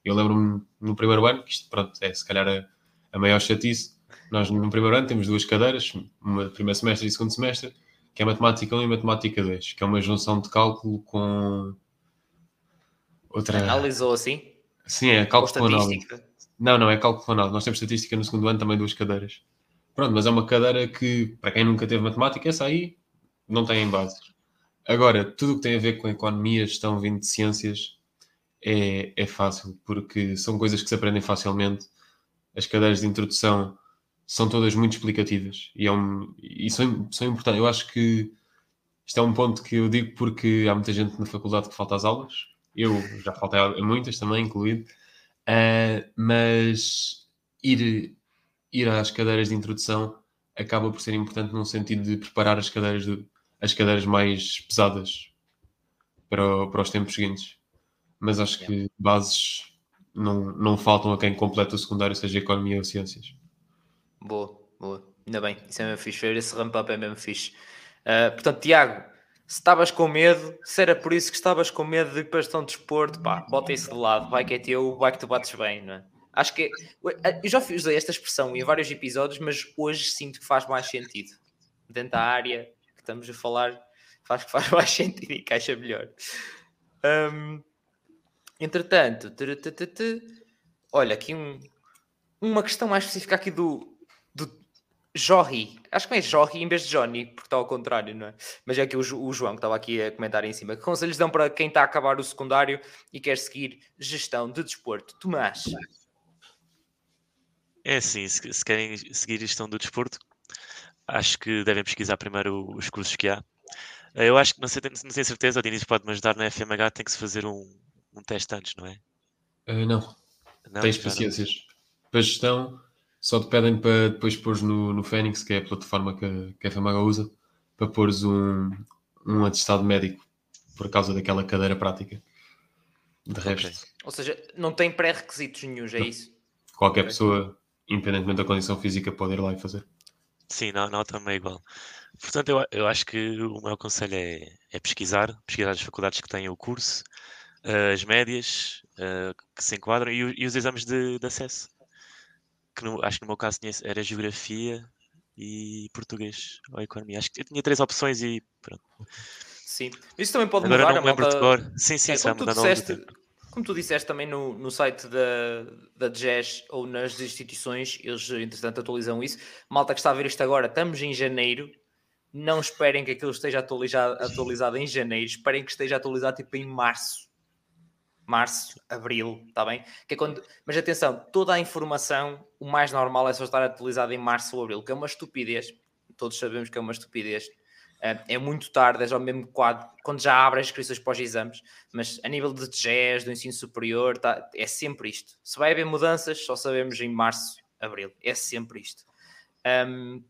Eu lembro-me no primeiro ano, que isto pronto, é se calhar a, a maior chatice. Nós no primeiro ano temos duas cadeiras, uma primeiro semestre e segundo semestre, que é Matemática 1 e Matemática 2, que é uma junção de cálculo com outra. Análise ou assim? Sim, é cálculo com análise. Não, não, é cálculo com análise. Nós temos estatística no segundo ano também duas cadeiras. Pronto, mas é uma cadeira que, para quem nunca teve matemática, essa aí não tem em bases. Agora, tudo o que tem a ver com economia, gestão, vindo de ciências, é, é fácil, porque são coisas que se aprendem facilmente. As cadeiras de introdução são todas muito explicativas e, é um, e são, são importantes. Eu acho que isto é um ponto que eu digo porque há muita gente na faculdade que falta às aulas Eu já faltei a muitas também, incluído. Uh, mas ir, ir às cadeiras de introdução acaba por ser importante num sentido de preparar as cadeiras, de, as cadeiras mais pesadas para, para os tempos seguintes. Mas acho que bases não, não faltam a quem completa o secundário, seja economia ou ciências. Boa, boa. Ainda bem, isso é mesmo fixe. Ver esse ramp-up é mesmo fixe. Uh, portanto, Tiago, se estavas com medo, se era por isso que estavas com medo de gestão de desporto, pá, bota isso de lado, vai que é teu, vai que tu bates bem, não é? Acho que eu já usei esta expressão em vários episódios, mas hoje sinto que faz mais sentido. Dentro da área que estamos a falar, faz que faz mais sentido e encaixa melhor. Um, entretanto, olha, aqui um, uma questão mais específica aqui do, Jorri, acho que é Jorri em vez de Johnny, porque está ao contrário, não é? Mas é que o, o João que estava aqui a comentar em cima. Que conselhos dão para quem está a acabar o secundário e quer seguir gestão de desporto? Tomás. É assim, se, se querem seguir gestão do desporto, acho que devem pesquisar primeiro os cursos que há. Eu acho que, não sei, não tenho certeza, o Diniz pode-me ajudar na FMH, tem que se fazer um, um teste antes, não é? Uh, não. não. Tem especiências. Para gestão, só te pedem para depois pôr no, no Fênix, que é a plataforma que, que a FMH usa, para pôres um, um atestado médico por causa daquela cadeira prática. De resto. Ou seja, não tem pré-requisitos nenhums, é isso? Qualquer pessoa, independentemente da condição física, pode ir lá e fazer. Sim, não, não também é igual. Portanto, eu, eu acho que o meu conselho é, é pesquisar, pesquisar as faculdades que têm o curso, as médias uh, que se enquadram e, e os exames de, de acesso que no, acho que no meu caso tinha, era geografia e português ou economia. Acho que eu tinha três opções e pronto. Sim, isso também pode Agora mudar. não me lembro malta... de cor. Sim, sim, é, como, tu disseste, como tu disseste também no, no site da, da JES ou nas instituições, eles entretanto atualizam isso. Malta que está a ver isto agora, estamos em janeiro. Não esperem que aquilo esteja atualizado, atualizado em janeiro, esperem que esteja atualizado tipo em março março, abril, está bem? Que é quando... Mas atenção, toda a informação, o mais normal é só estar atualizada em março ou abril, que é uma estupidez. Todos sabemos que é uma estupidez. Eh, é muito tarde, é já mesmo quadro, quando já abre as inscrições para os exames, mas a nível de GES, do ensino superior, tá, é sempre isto. Se vai haver mudanças, só sabemos em março, abril. É sempre isto. Um,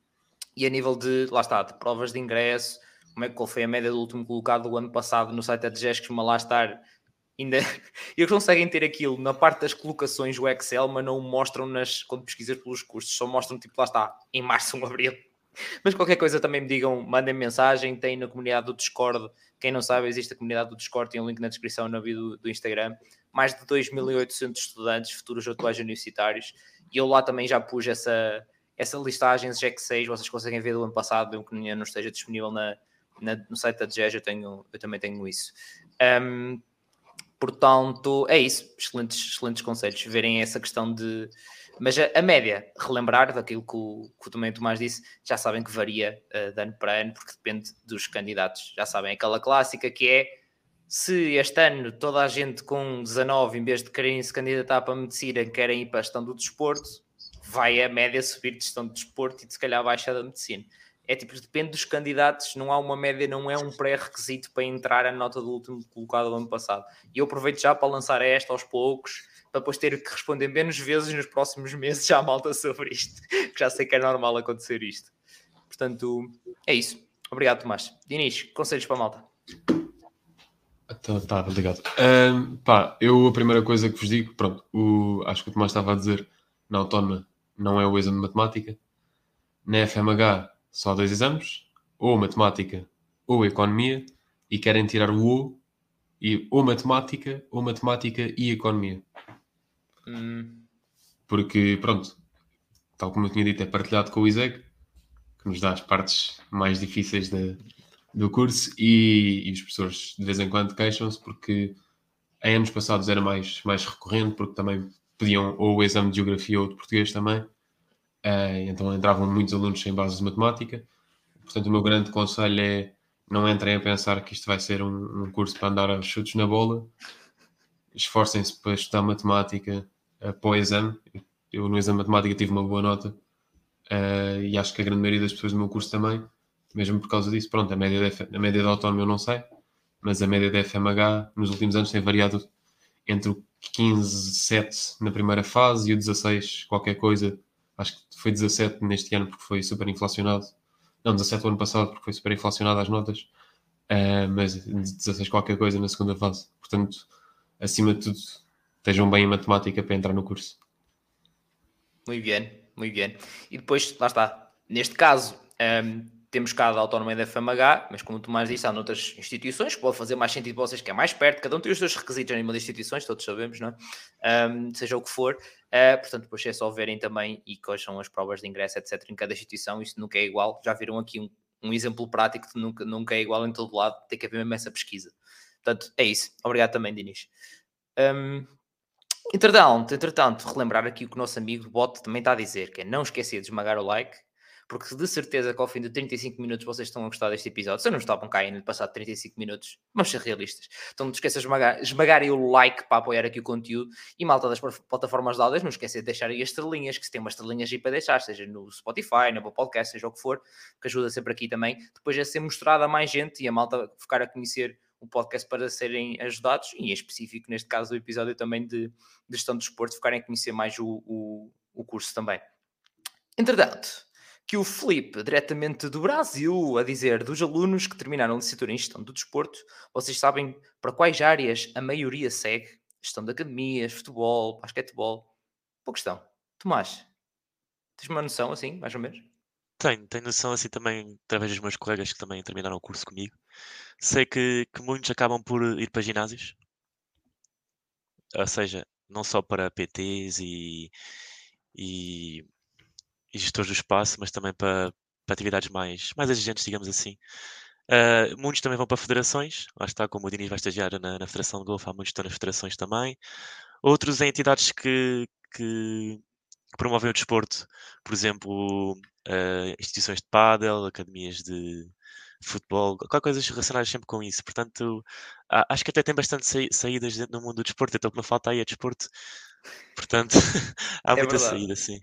e a nível de, lá está, de provas de ingresso, como é que qual foi a média do último colocado do ano passado no site da DGES, que costuma lá estar ainda eles conseguem ter aquilo na parte das colocações o Excel, mas não o mostram nas, quando pesquisas pelos cursos, só mostram tipo lá está, em março ou abril. Mas qualquer coisa também me digam, mandem mensagem, tem na comunidade do Discord. Quem não sabe, existe a comunidade do Discord, tem um link na descrição no vídeo do, do Instagram. Mais de 2.800 estudantes, futuros atuais universitários. E eu lá também já pus essa, essa listagem GEC 6, vocês conseguem ver do ano passado, mesmo que não esteja disponível na, na, no site da GEG, eu, tenho, eu também tenho isso. Um, Portanto, é isso. Excelentes, excelentes conselhos. Verem essa questão de. Mas a, a média, relembrar daquilo que o, que também Tomás disse, já sabem que varia uh, de ano para ano, porque depende dos candidatos. Já sabem, aquela clássica que é se este ano toda a gente com 19, em vez de quererem se candidatar para a medicina, querem ir para a gestão do desporto, vai a média subir de gestão do desporto e de se calhar baixa da medicina é tipo, depende dos candidatos, não há uma média, não é um pré-requisito para entrar a nota do último colocado do ano passado. E eu aproveito já para lançar esta aos poucos, para depois ter que responder menos vezes nos próximos meses já malta sobre isto, que já sei que é normal acontecer isto. Portanto, é isso. Obrigado, Tomás. Dinis, conselhos para a malta. Tá, tá obrigado. Um, pá, eu a primeira coisa que vos digo, pronto, o, acho que o Tomás estava a dizer, na autónoma não é o exame de matemática, na FMH só dois exames, ou matemática ou economia, e querem tirar o O e ou matemática ou matemática e economia. Hum. Porque, pronto, tal como eu tinha dito, é partilhado com o ISEG, que nos dá as partes mais difíceis do curso, e, e, os professores de vez em quando queixam-se porque em anos passados era mais, mais recorrente, porque também pediam ou o exame de geografia ou de português também, então entravam muitos alunos sem bases de matemática. Portanto, o meu grande conselho é não entrem a pensar que isto vai ser um, um curso para andar a chutes na bola. Esforcem-se para estudar matemática uh, exame. Eu no exame de matemática tive uma boa nota uh, e acho que a grande maioria das pessoas do meu curso também, mesmo por causa disso. Pronto, a média, de, a média da autónoma eu não sei, mas a média da FMH nos últimos anos tem variado entre o 15, 7 na primeira fase e o 16, qualquer coisa. Acho que foi 17 neste ano porque foi super inflacionado. Não, 17 o ano passado porque foi super inflacionado as notas. Uh, mas 16 qualquer coisa na segunda fase. Portanto, acima de tudo, estejam bem em matemática para entrar no curso. Muito bem, muito bem. E depois, lá está, neste caso, um, ehm, temos cá a autónoma da FMH, mas como o Tomás disse, há noutras instituições que pode fazer mais sentido para vocês, que é mais perto, cada um tem os seus requisitos em uma das instituições, todos sabemos, não é? Um, seja o que for. Uh, portanto, depois é só verem também e quais são as provas de ingresso, etc., em cada instituição, isso nunca é igual. Já viram aqui um, um exemplo prático de nunca, nunca é igual em todo lado, tem que haver mesmo essa pesquisa. Portanto, é isso. Obrigado também, Dinis. Um, entretanto, entretanto, relembrar aqui o que o nosso amigo Bot também está a dizer, que é não esquecer de esmagar o like, porque de certeza que ao fim de 35 minutos vocês estão a gostar deste episódio. Se não estavam cá ainda passado 35 minutos, vamos ser realistas. Então não esqueças de esmagar, esmagarem o like para apoiar aqui o conteúdo e malta das plataformas de áudios, não esquecer de deixar aí as estrelinhas, que se tem umas estrelinhas aí para deixar, seja no Spotify, no Podcast, seja o que for, que ajuda sempre aqui também. Depois é ser mostrado a mais gente e a malta ficar a conhecer o podcast para serem ajudados e em específico neste caso o episódio também de, de gestão do desporto, ficarem a conhecer mais o, o, o curso também. Entretanto, que o Felipe, diretamente do Brasil, a dizer dos alunos que terminaram a licenciatura em gestão do desporto, vocês sabem para quais áreas a maioria segue? Gestão de academias, futebol, basquetebol. Boa questão. Tomás, tens uma noção assim, mais ou menos? Tenho, tenho noção assim também, através dos meus colegas que também terminaram o curso comigo. Sei que, que muitos acabam por ir para ginásios, ou seja, não só para PTs e, e e gestores do espaço, mas também para, para atividades mais, mais exigentes, digamos assim. Uh, muitos também vão para federações, lá está, como o Diniz vai estagiar na, na Federação de Golfe, há muitos que estão nas federações também. Outros em entidades que, que promovem o desporto, por exemplo, uh, instituições de pádel, academias de futebol, qualquer coisa relacionadas sempre com isso. Portanto, acho que até tem bastante saídas dentro do mundo do desporto, então o que não falta aí é desporto. Portanto, há é muita verdade. saída, sim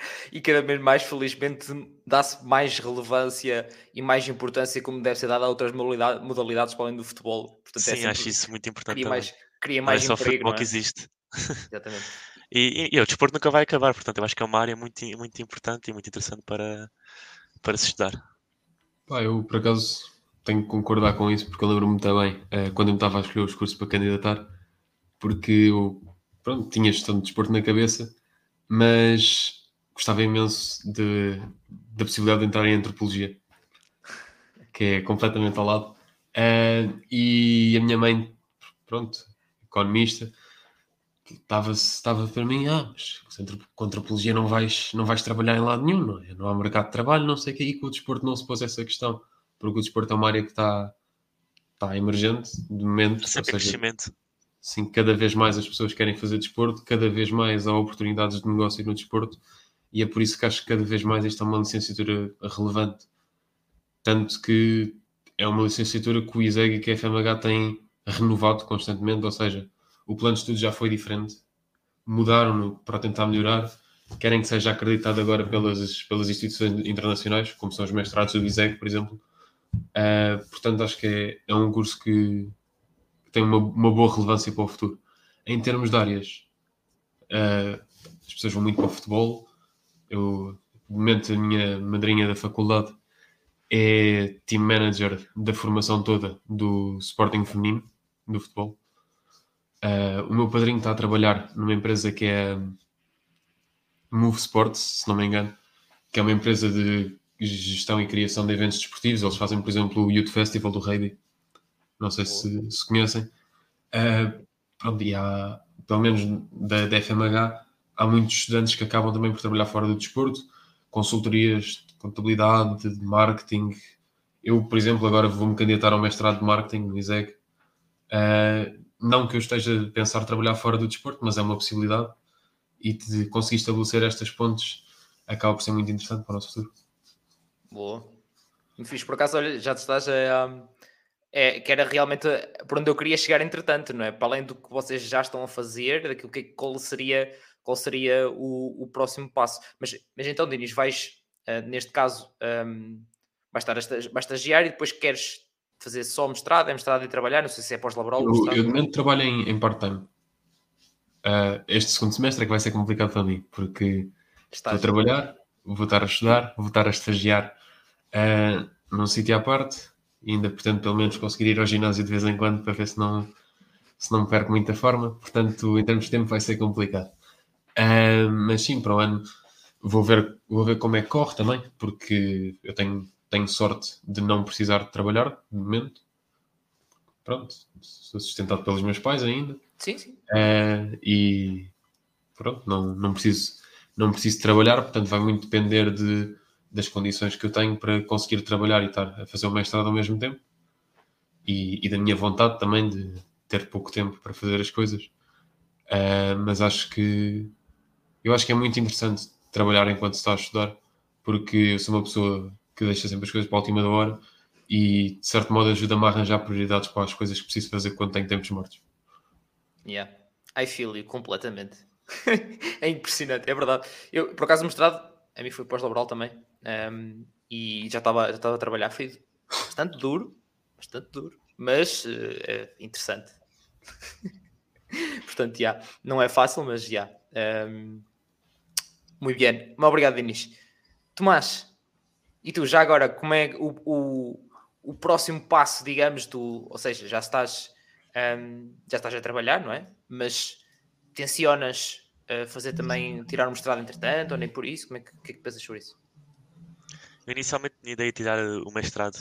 e cada vez mais, felizmente, dá-se mais relevância e mais importância como deve ser dada a outras modalidades, modalidades para além do futebol. Portanto, é Sim, é acho isso muito importante. Cria mais, cria mais não é só emprego, futebol é? que existe. Exatamente. e, e, e, o desporto nunca vai acabar, portanto, eu acho que é uma área muito, muito importante e muito interessante para, para se estudar. Pá, eu, por acaso, tenho que concordar com isso, porque eu lembro-me também, eh, quando eu estava a escolher os cursos para candidatar, porque eu, pronto, tinha gestão de desporto na cabeça, mas gostava imenso de, da possibilidade de entrar em antropologia, que é completamente ao lado. Uh, e a minha mãe, pronto, economista, estava, estava para mim, ah, mas com antropologia não vais, não vais trabalhar em lado nenhum, não, é? não há mercado de trabalho, não sei o que, e com o desporto não se pôs essa questão, porque o desporto é uma área que está, está emergente, de momento. Sempre seja, crescimento. Sim, cada vez mais as pessoas querem fazer desporto, cada vez mais há oportunidades de negócio no desporto, e é por isso que acho que cada vez mais isto é uma licenciatura relevante. Tanto que é uma licenciatura que o ISEG e que a FMH têm renovado constantemente, ou seja, o plano de estudo já foi diferente, mudaram-no para tentar melhorar, querem que seja acreditado agora pelas, pelas instituições internacionais, como são os mestrados do ISEG, por exemplo. Uh, portanto, acho que é, é um curso que, que tem uma, uma, boa relevância para o futuro. Em termos de áreas, uh, as pessoas vão muito para o futebol, eu, de momento, a minha madrinha da faculdade é team manager da formação toda do Sporting Feminino, do futebol. Uh, o meu padrinho está a trabalhar numa empresa que é Move Sports, se não me engano, que é uma empresa de gestão e criação de eventos desportivos. Eles fazem, por exemplo, o Youth Festival do Rugby. Não sei se, se conhecem. Uh, pronto, e há, pelo menos da, da FMH, há muitos estudantes que acabam também por trabalhar fora do desporto, consultorias de contabilidade, de marketing. Eu, por exemplo, agora vou-me candidatar ao mestrado de marketing no ISEG. Uh, não que eu esteja a pensar trabalhar fora do desporto, mas é uma possibilidade. E de conseguir estabelecer estas pontes acaba por ser muito interessante para o nosso futuro. Boa. Me fiz por acaso, olha, já te estás a. É, que era realmente por onde eu queria chegar, entretanto, não é? Para além do que vocês já estão a fazer, daquilo que qual seria qual seria o, o próximo passo. Mas, mas então, Dinis, vais, uh, neste caso, um, vais, estar a, vais estagiar e depois queres fazer só mestrado, é mestrado e trabalhar, não sei se é pós-laboral. Eu, eu de momento trabalho em, em part-time. Uh, este segundo semestre é que vai ser complicado para mim, porque Estás. vou trabalhar, vou estar a estudar, vou estar a estagiar uh, num sítio à parte e ainda pretendo pelo menos conseguir ir ao ginásio de vez em quando para ver se não, se não me perco muita forma. Portanto, em termos de tempo vai ser complicado. Uh, mas sim, para o ano vou ver, vou ver como é que corre também, porque eu tenho, tenho sorte de não precisar de trabalhar de momento. Pronto, sou sustentado pelos meus pais ainda. Sim, sim. Uh, e pronto, não, não, preciso, não preciso trabalhar, portanto vai muito depender de, das condições que eu tenho para conseguir trabalhar e estar a fazer o mestrado ao mesmo tempo. E, e da minha vontade também de ter pouco tempo para fazer as coisas. Uh, mas acho que eu acho que é muito interessante trabalhar enquanto se está a estudar, porque eu sou uma pessoa que deixa sempre as coisas para a última hora e de certo modo ajuda-me a arranjar prioridades para as coisas que preciso fazer quando tenho tempos mortos. Yeah, I feel you completamente. é impressionante, é verdade. Eu, por acaso, mestrado, a mim foi pós-laboral também, um, e já estava já estava a trabalhar, foi bastante duro, bastante duro, mas uh, é interessante. Portanto, já, yeah, não é fácil, mas já. Yeah, um, muito bem, muito obrigado, Dinis. Tomás, e tu, já agora, como é o, o, o próximo passo, digamos, do, ou seja, já estás um, já estás a trabalhar, não é? Mas tensionas uh, fazer também, tirar um mestrado entretanto, ou nem por isso? Como é que, que, é que pensas sobre isso? Eu inicialmente tinha ideia de tirar o mestrado,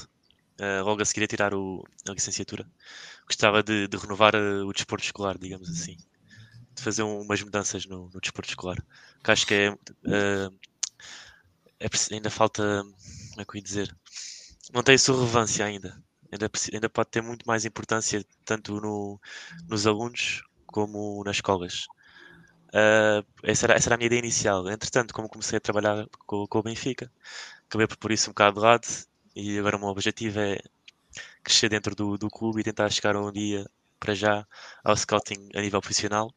uh, logo a seguir a tirar o, a licenciatura. Gostava de, de renovar uh, o desporto escolar, digamos assim. Fazer um, umas mudanças no, no, desporto escolar. Que acho que é, é, ainda falta, como é que eu ia dizer? Não tem a sua relevância ainda ainda, ainda pode ter muito mais importância tanto no, nos alunos como nas escolas. Uh, essa, era, essa era a minha ideia inicial. Entretanto, como comecei a trabalhar com, com o Benfica, acabei por pôr isso um bocado de lado e agora o meu objetivo é crescer dentro do, do clube e tentar chegar um dia, para já, ao scouting a nível profissional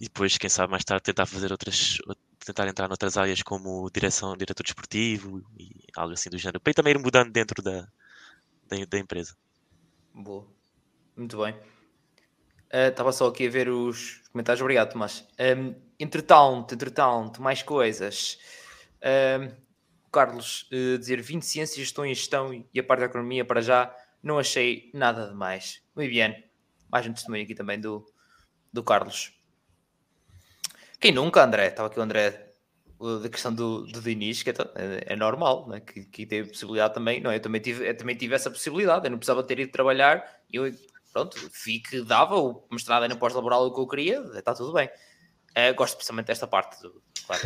e depois, quem sabe, mais tarde tentar fazer outras, tentar entrar noutras áreas como direção, diretor desportivo e algo assim do género, para também ir mudando dentro da, da, da empresa. Boa, muito bem. Uh, estava só aqui a ver os comentários. Obrigado, Tomás. Um, entretanto, entretanto, mais coisas. Um, Carlos, uh, dizer 20 ciências, gestão e gestão e a parte da economia para já não achei nada de mais. Muito bem. Mais um testemunho aqui também do, do Carlos. Quem nunca, André? Estava aqui o André da questão do, do Diniz, que é, é, é normal, né? que, que teve possibilidade também, não é? Eu também tive, eu também tive essa possibilidade, eu não precisava ter ido trabalhar, eu, pronto, vi que dava, o mestrado era pós-laboral o que eu queria, está tudo bem. Uh, gosto especialmente desta parte, do, claro,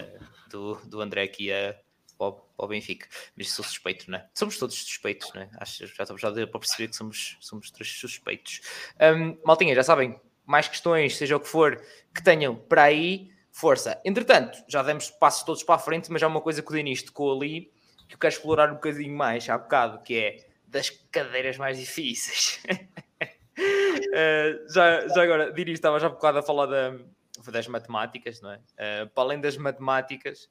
do, do André aqui a, ao, ao Benfica, mas sou suspeito, não é? Somos todos suspeitos, não é? Acho, já já para perceber que somos, somos três suspeitos. Um, maltinha, já sabem, mais questões, seja o que for, que tenham para aí, força. Entretanto, já demos passos todos para a frente, mas há uma coisa que o Denis tocou ali que eu quero explorar um bocadinho mais há bocado, que é das cadeiras mais difíceis. uh, já, já agora, Denis estava já um bocado a falar da, das matemáticas, não é? Uh, para além das matemáticas,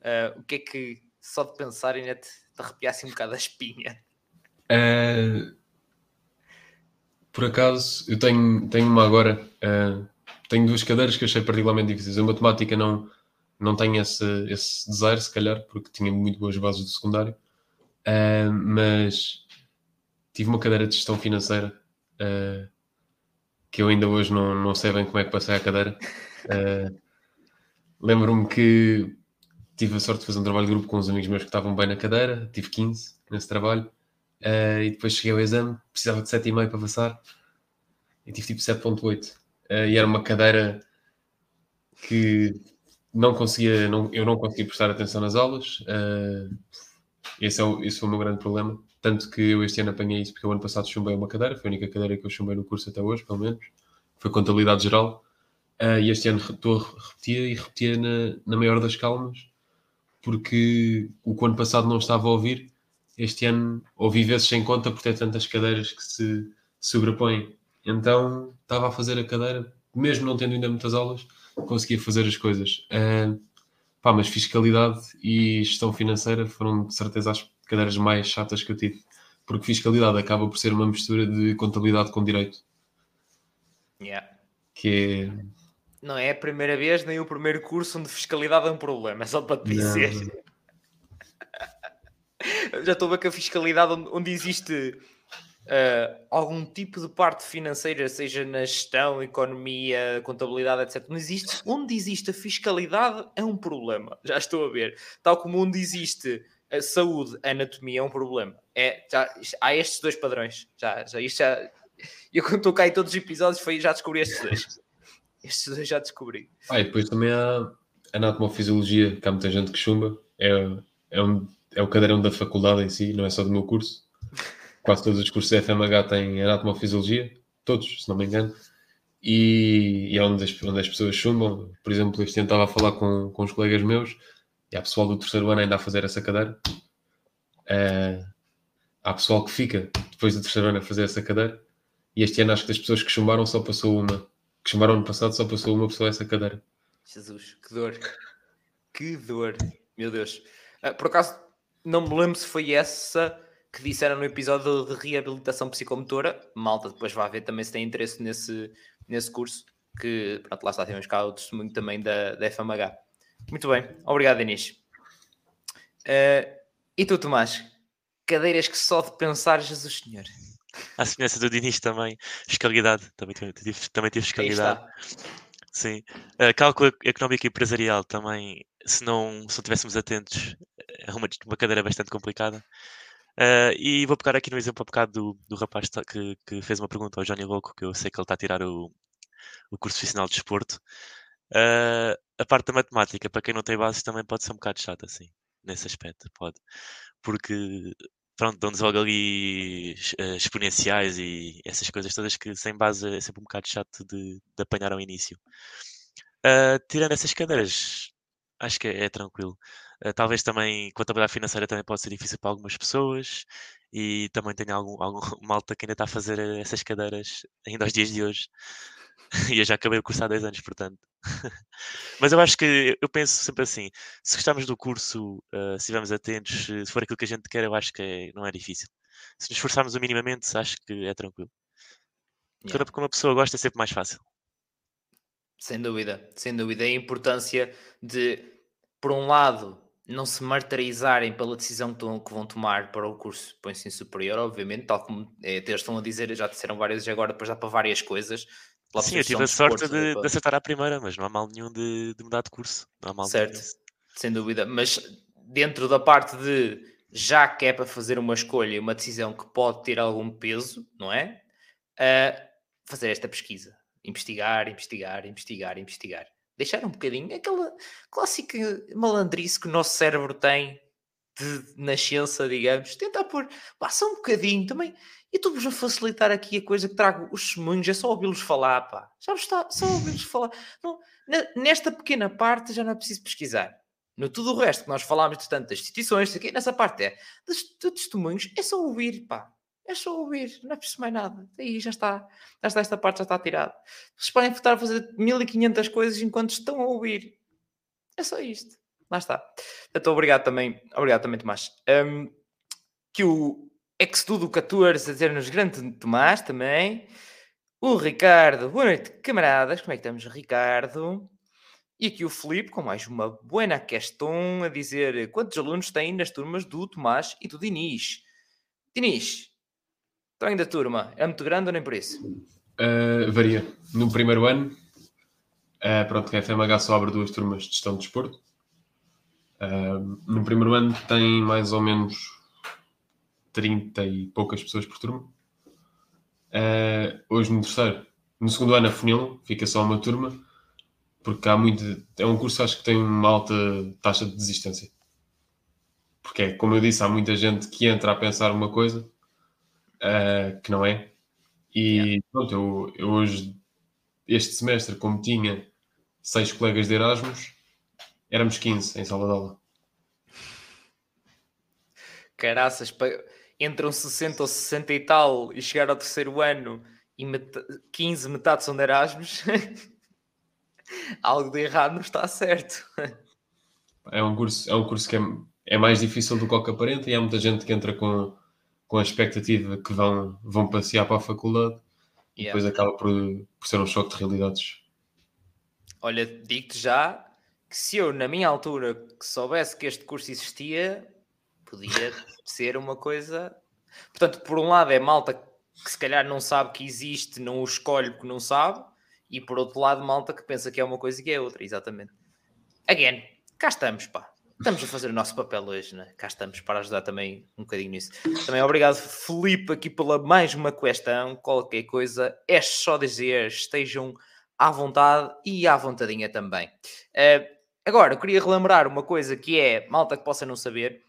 uh, o que é que só de pensar ainda te, te arrepiasse um bocado a espinha? Por acaso, eu tenho, tenho uma agora tenho duas cadeiras que achei particularmente difíceis. A matemática não, não tenho esse, esse desejo, se calhar, porque tinha muito boas bases do secundário. Uh, mas tive uma cadeira de gestão financeira uh, que eu ainda hoje não, não sei bem como é que passei a cadeira. Uh, Lembro-me que tive a sorte de fazer um trabalho de grupo com uns amigos meus que estavam bem na cadeira, tive 15 nesse trabalho, e depois cheguei ao exame, precisava de 7,5 para passar, e tive tipo 7,8 uh, e era uma cadeira que não conseguia, não, eu não conseguia prestar atenção nas aulas. Uh, esse, é o, esse foi o meu grande problema. Tanto que eu este ano apanhei isso, porque o ano passado chumbei uma cadeira, foi a única cadeira que eu chumbei no curso até hoje, pelo menos. Foi contabilidade geral. Uh, e este ano estou a repetir e repetir na, na maior das calmas, porque o que o ano passado não estava a ouvir, este ano ouvi vezes sem conta por ter tantas cadeiras que se sobrepõem. Então estava a fazer a cadeira, mesmo não tendo ainda muitas aulas, conseguia fazer as coisas. Uh, pá, mas fiscalidade e gestão financeira foram de certeza as cadeiras mais chatas que eu tive porque fiscalidade acaba por ser uma mistura de contabilidade com direito, Yeah. que é Não é a primeira vez nem o primeiro curso onde fiscalidade é um problema, é só para te dizer. Não. Já estou a ver que a fiscalidade onde, onde existe ah, algum tipo de parte financeira, seja na gestão, economia, contabilidade, etc. Não existe. Onde existe a fiscalidade é um problema. Já estou a ver. Tal como onde existe a saúde, a anatomia é um problema. É, já, há estes dois padrões. Já, já, isto já, eu quando estou cá em todos os episódios foi, já descobri estes dois. Estes dois já descobri. Ah, e depois também há anatomofisiologia, que há muita gente que chumba. É, é, um, é o cadeirão da faculdade em si, não é só do meu curso. Quase todos os cursos da FMH têm anatomofisiologia, todos, se não me engano. E, e é onde as, onde as pessoas chumbam. Por exemplo, este ano estava a falar com, com os colegas meus e há pessoal do terceiro ano ainda a fazer essa cadeira. Eh, há pessoal que fica depois do terceiro ano a fazer essa cadeira. E este ano acho que das pessoas que chumbaram só passou uma. Que chumbaram ano passado só passou uma pessoa essa cadeira. Jesus, que dor. Que dor. Meu Deus. Ah, por acaso, não me lembro se foi essa que disseram no episódio de reabilitação psicomotora. Malta, depois vai ver também se tem interesse nesse, nesse curso. Que, pronto, lá está, temos cá o testemunho também da, da FMH. Muito bem. Obrigado, Inês. Ah, e tu, Tomás? Cadeiras que só de pensar, Jesus Senhor. À semelhança do Diniz também, fiscalidade, também tive, tive- também tive fiscalidade. Sim. Uh, cálculo económico e empresarial também, se não, se estivéssemos atentos, é uma, uma cadeira bastante complicada. Uh, e vou pegar aqui no exemplo um bocado do, do rapaz tá- que, que fez uma pergunta ao Johnny Louco, que eu sei que ele está a tirar o, o curso profissional de desporto. Uh, a parte da matemática, para quem não tem bases, também pode ser um bocado chata, assim, nesse aspecto, pode. Porque, pronto, dão-nos logo ali eh, exponenciais e essas coisas todas que sem base é sempre um bocado chato de, de apanhar ao início. Ah, tirando essas cadeiras, acho que é, é tranquilo. Ah, talvez também contabilidade financeira também pode ser difícil para algumas pessoas e também tenho algum, algum malta que ainda está a fazer eh, essas cadeiras ainda aos dias de hoje. E eu já acabei o curso há dois anos, portanto. Mas eu acho que eu penso sempre assim: se gostarmos do curso, ah, se estivermos atentos, se for aquilo que a gente quer, eu acho que é- não é difícil. Se nos esforçarmos o minimamente, acho que é tranquilo. Yeah. Quando uma pessoa gosta, é sempre mais fácil. Sem dúvida, sem dúvida. A importância de, por um lado, não se martirizarem pela decisão que, vão tomar para o curso para o ensino superior, obviamente, tal como eh, até estão a dizer, já disseram várias vezes agora, depois dá para várias coisas. Sim, eu tive a de sorte de, para- de acertar à primeira, mas não há mal nenhum de, de mudar de curso. Não há mal nenhum Certo. nisso. Sem dúvida, mas dentro da parte de já que é para fazer uma escolha e uma decisão que pode ter algum peso, não é? Ah, fazer esta pesquisa, investigar, investigar, investigar, investigar. Deixar um bocadinho aquela clássica malandrice que o nosso cérebro tem de nascença, digamos, tentar pôr, só um bocadinho também. E estou-vos a facilitar aqui a coisa que trago os testemunhos, é só ouvi-los falar, pá. Já está, só ouvi-los falar. Não, ne- nesta pequena parte já não é preciso pesquisar. No tudo o resto que nós falámos, portanto, das instituições, nessa parte é dos, de testemunhos, é só ouvir, pá. É só ouvir, não é preciso mais nada. Aí já está, já está, esta parte já está tirada. Vocês podem estar a fazer 1500 coisas enquanto estão a ouvir. É só isto. Lá está. Então, obrigado também, obrigado também, Tomás. Hum, que o Extudo 14 a dizer-nos grande Tomás também. O Ricardo, boa noite, camaradas. Como é que estamos, Ricardo? E aqui o Filipe, com mais uma buena questão, a dizer quantos alunos têm nas turmas do Tomás e do Diniz. Diniz, tamanho da turma, é muito grande ou nem por isso? Uh, varia. No primeiro ano, uh, pronto, a FMH só abre duas turmas de gestão de desporto. Uh, no primeiro ano tem mais ou menos 30 e poucas pessoas por turma. Uh, hoje no terceiro, no segundo ano afunilam, fica só uma turma, porque há muito. É um curso acho que tem uma alta taxa de desistência. Porque é, como eu disse, há muita gente que entra a pensar uma coisa uh, que não é. E pronto, eu, eu hoje, este semestre, como tinha seis colegas de Erasmus, éramos 15 em sala de aula. Caraças, entram 60 ou 60 e tal e chegar ao terceiro ano e meta- 15 metade são de Erasmus. Algo de errado não está certo. É um curso, é um curso que é, é mais difícil do que o que aparenta e há muita gente que entra com, com a expectativa que vão, vão passear para a faculdade e Yeah. depois acaba por, por ser um choque de realidades. Olha, digo-te já que se eu, na minha altura, que soubesse que este curso existia, podia ser uma coisa. Portanto, por um lado, é malta que se calhar não sabe que existe, não o escolhe porque não sabe, e por outro lado, malta que pensa que é uma coisa e que é outra, exatamente. Again, cá estamos, pá. Estamos a fazer o nosso papel hoje, né? Cá estamos para ajudar também um bocadinho nisso. Também obrigado, Felipe, aqui pela mais uma questão. Qualquer coisa, é só dizer, estejam à vontade e à vontadinha também. Uh, agora, eu queria relembrar uma coisa que é, malta que possa não saber,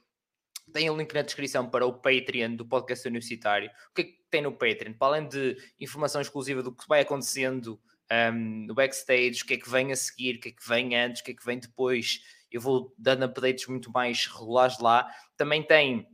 tem o um link na descrição para o Patreon do podcast universitário. O que é que tem no Patreon? Para além de informação exclusiva do que vai acontecendo um, no backstage, o que é que vem a seguir, o que é que vem antes, o que é que vem depois, eu vou dando updates muito mais regulares lá. Também tem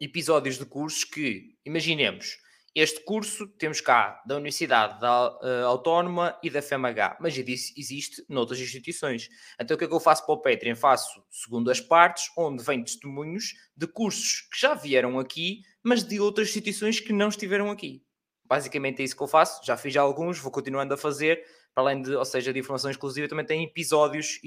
episódios de cursos que, imaginemos, este curso temos cá da Universidade da, uh, Autónoma e da FMH, mas existe noutras instituições. Então o que é que eu faço para o Patreon? Faço segundo as partes, onde vem testemunhos de cursos que já vieram aqui, mas de outras instituições que não estiveram aqui. Basicamente é isso que eu faço, já fiz alguns, vou continuando a fazer, para além de, ou seja, de informação exclusiva, também tem episódios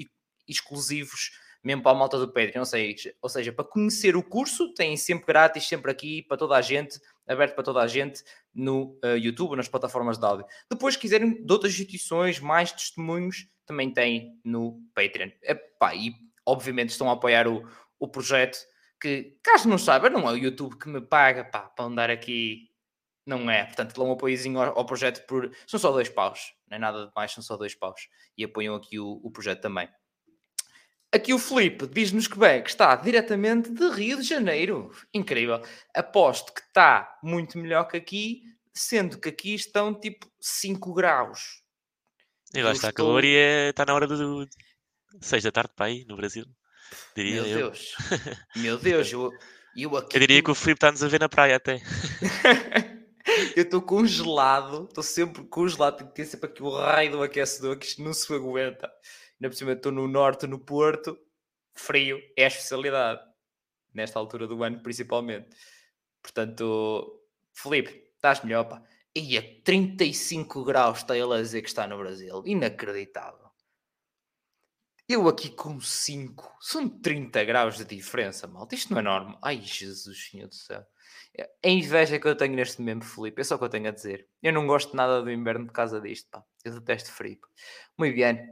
exclusivos mesmo para a malta do Patreon, ou seja, ou seja, para conhecer o curso, tem sempre grátis, sempre aqui, para toda a gente, aberto para toda a gente, no uh, YouTube, nas plataformas de áudio. Depois, se quiserem de outras instituições, mais testemunhos, também tem no Patreon. Epá, e, obviamente, estão a apoiar o, o projeto, que, caso não saiba, não é o YouTube que me paga pá, para andar aqui, não é. Portanto, dão um apoiozinho ao, ao, projeto por... São só dois paus, não é nada de mais, são só dois paus. E apoiam aqui o, o projeto também. Aqui o Felipe diz-nos que bem, que está diretamente de Rio de Janeiro. Incrível. Aposto que está muito melhor que aqui, sendo que aqui estão tipo 5 graus. E lá está estou... calor e é... está na hora do 6 da tarde para aí, no Brasil. Diria Meu eu. Deus. Meu Deus, eu, eu aqui. Eu diria que o Felipe está-nos a ver na praia até. eu estou congelado, estou sempre congelado, tenho que ter sempre aqui o raio do aquecedor, que isto não se aguenta ainda por cima estou no norte, no Porto, frio é a especialidade, nesta altura do ano principalmente. Portanto, Felipe, estás melhor, pá. E a 35 graus está ele a dizer que está no Brasil. Inacreditável. Eu aqui com 5. São 30 graus de diferença, malta. Isto não é normal. Ai, Jesus, Senhor do céu. A inveja que eu tenho neste momento, Felipe, é só o que eu tenho a dizer. Eu não gosto nada do inverno por causa disto, pá. Eu detesto frio. Muito bem.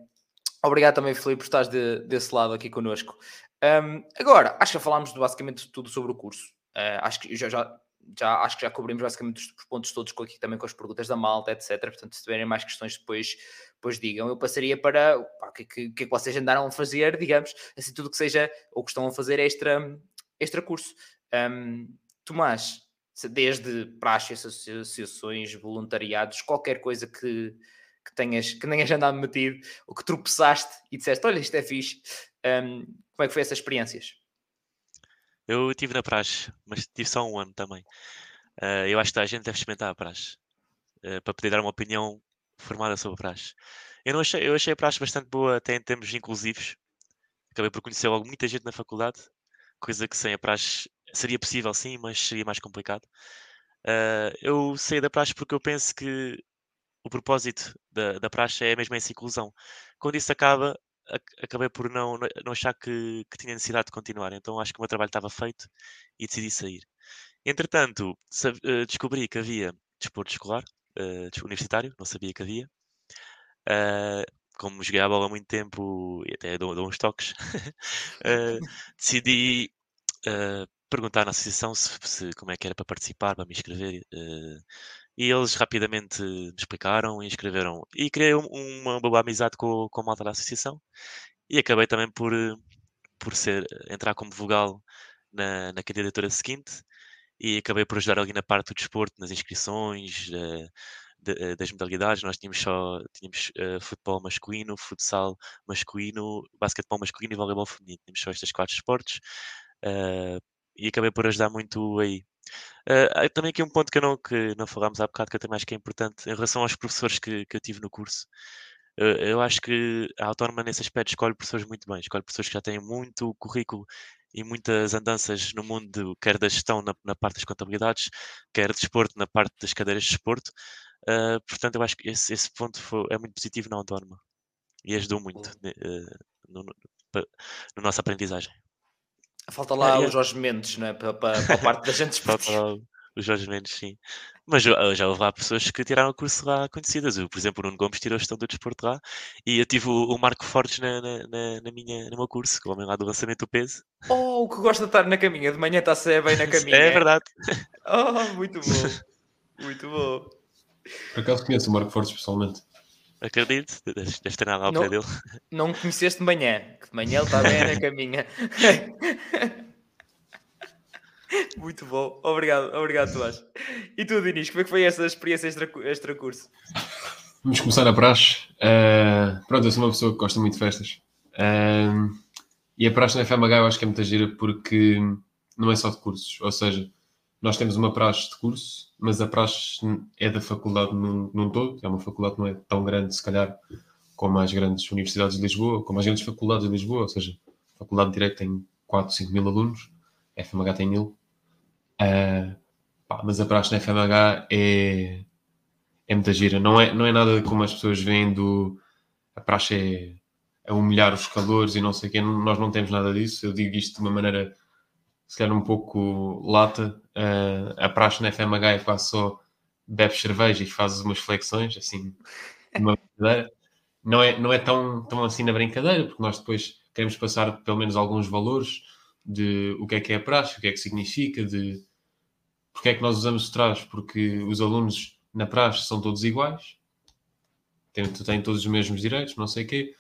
Obrigado também, Filipe, por estás de, desse lado aqui connosco. Um, agora, acho que já falámos de basicamente tudo sobre o curso. Uh, acho que já, já, já, acho que já cobrimos basicamente os pontos todos aqui também com as perguntas da malta, etc. Portanto, se tiverem mais questões depois, depois digam. Eu passaria para o que, que, é que vocês andaram a fazer, digamos, assim, tudo que seja ou que estão a fazer extra, extra curso. Um, Tomás, desde praxes, associações, voluntariados, qualquer coisa que, que tenhas, que tenhas andado metido, ou que tropeçaste e disseste, olha, isto é fixe. Um, como é que foi essas experiências? Eu estive na praxe, mas tive só um ano também. Uh, eu acho que a gente deve experimentar a praxe, uh, para poder dar uma opinião formada sobre a praxe. Eu, não achei, eu achei a praxe bastante boa, até em termos inclusivos. Acabei por conhecer logo muita gente na faculdade, coisa que sem a praxe seria possível sim, mas seria mais complicado. Uh, eu saí da praxe porque eu penso que o propósito da, da praxe é mesmo essa inclusão. Quando isso acaba, acabei por não, não achar que, que, tinha necessidade de continuar. Então acho que o meu trabalho estava feito e decidi sair. Entretanto, uh, descobri que havia desporto escolar, uh, universitário, não sabia que havia. Uh, como joguei a bola há muito tempo e até dou, dou uns toques, decidi perguntar na associação se, se, como é que era para participar, para me inscrever. E eles rapidamente me explicaram e inscreveram. E criei uma boa amizade com, com a malta da associação. E acabei também por, por ser, entrar como vogal na, na candidatura seguinte. E acabei por ajudar ali na parte do desporto, nas inscrições, uh, de, uh, das modalidades. Nós tínhamos só tínhamos, uh, futebol masculino, futsal masculino, basquetebol masculino e voleibol feminino. Tínhamos só estes quatro esportes. E acabei por ajudar muito aí. Uh, também aqui um ponto que, não, que não falámos há bocado, que eu também acho que é importante, em relação aos professores que, que eu tive no curso. Eu, eu acho que a autónoma nesse aspecto escolhe pessoas muito bem, escolhe pessoas que já têm muito currículo e muitas andanças no mundo, quer da gestão na, na parte das contabilidades, quer de desporto na parte das cadeiras de desporto. Uh, portanto, eu acho que esse, esse ponto foi, é muito positivo na autónoma e ajudou muito uh, no, no, na nossa aprendizagem. Falta lá é, o Jorge Mendes, não é? Para, para, para a parte da gente Falta lá o Jorge Mendes, sim. Mas já houve lá pessoas que tiraram o curso lá conhecidas. Eu, por exemplo, o Nuno Gomes tirou a gestão do desporto lá e eu tive o, o Marco Fortes na, na, na, minha, no meu curso, o homem lá do lançamento do peso. Oh, o que gosta de estar na caminha, de manhã está-se bem na caminha. é verdade. Oh, muito bom. Muito bom. Por acaso conheço o Marco Fortes pessoalmente. Acredito, deves ter nada ao pé dele. Não conheceste de manhã, que de manhã ele está bem na caminha. Muito bom, obrigado, obrigado, Tomás. E tu, Dinis, como é que foi essa experiência extra, extra curso? Vamos começar a praxe. Uh, pronto, eu sou uma pessoa que gosta muito de festas. Uh, e a praxe na FMH eu acho que é muita gira porque não é só de cursos. Ou seja, nós temos uma praxe de curso, mas a praxe é da faculdade num, num todo. É uma faculdade que não é tão grande, se calhar, como as grandes universidades de Lisboa, como as grandes faculdades de Lisboa. Ou seja, a Faculdade de Direito tem 4, 5 mil alunos, a FMH tem mil. Uh, pá, mas a praxe na FMH é, é muita gira. Não é, não é nada como as pessoas veem do. A praxe é, é humilhar os calores e não sei o quê. Nós não temos nada disso. Eu digo isto de uma maneira, se calhar, um pouco lata. Uh, a praxe na FMH é quase só bebes cerveja e fazes umas flexões, assim, uma brincadeira. Não é, não é tão, tão assim na brincadeira, porque nós depois queremos passar pelo menos alguns valores de o que é que é a praxe, o que é que significa, de porque é que nós usamos o traje? Porque os alunos na praxe são todos iguais, têm, têm todos os mesmos direitos, não sei o quê.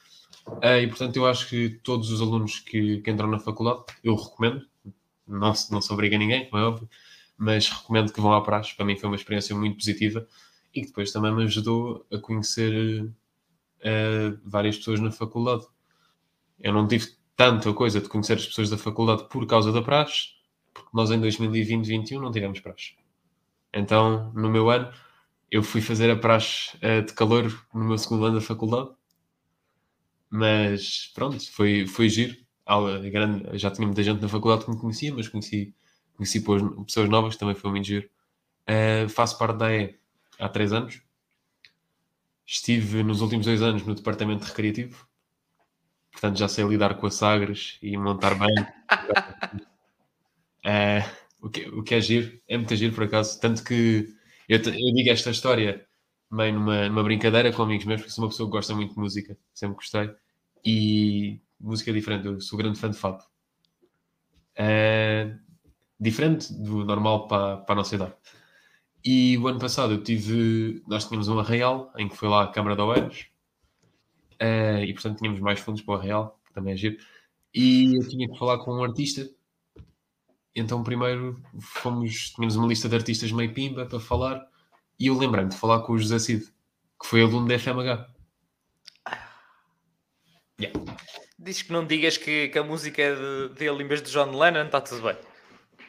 Uh, e portanto, eu acho que todos os alunos que, que entram na faculdade, eu recomendo, não, não se obriga ninguém, como é óbvio, mas recomendo que vão à praxe. Para mim foi uma experiência muito positiva e que depois também me ajudou a conhecer uh, várias pessoas na faculdade. Eu não tive tanta coisa de conhecer as pessoas da faculdade por causa da praxe, porque nós em 2020-2021 não tivemos praxe. Então, no meu ano, eu fui fazer a praxe uh, de calor no meu segundo ano da faculdade, mas pronto, foi, foi giro. Grande, já tinha muita gente na faculdade que me conhecia, mas conheci, conheci pessoas novas, também foi muito giro. Uh, faço parte da E há três anos. Estive nos últimos dois anos no departamento recreativo, portanto já sei lidar com as sagres e montar bem. É, o, que, o que é giro, é muito giro por acaso. Tanto que eu, eu digo esta história meio numa, numa brincadeira com amigos meus, porque sou uma pessoa que gosta muito de música, sempre gostei. E música diferente, eu sou grande fã de fado. É, diferente do normal para, para a nossa idade. E o ano passado eu tive, nós tínhamos um arraial em que foi lá a Câmara de Oeiras, uh, e portanto tínhamos mais fundos para o arraial, que também é giro. E eu tinha que falar com um artista então primeiro fomos, tínhamos uma lista de artistas meio pimba para falar e eu lembrei-me de falar com o José Cid, que foi aluno da FMH. Yeah. Diz que não digas que, que a música é de, dele em vez de John Lennon, está tudo bem.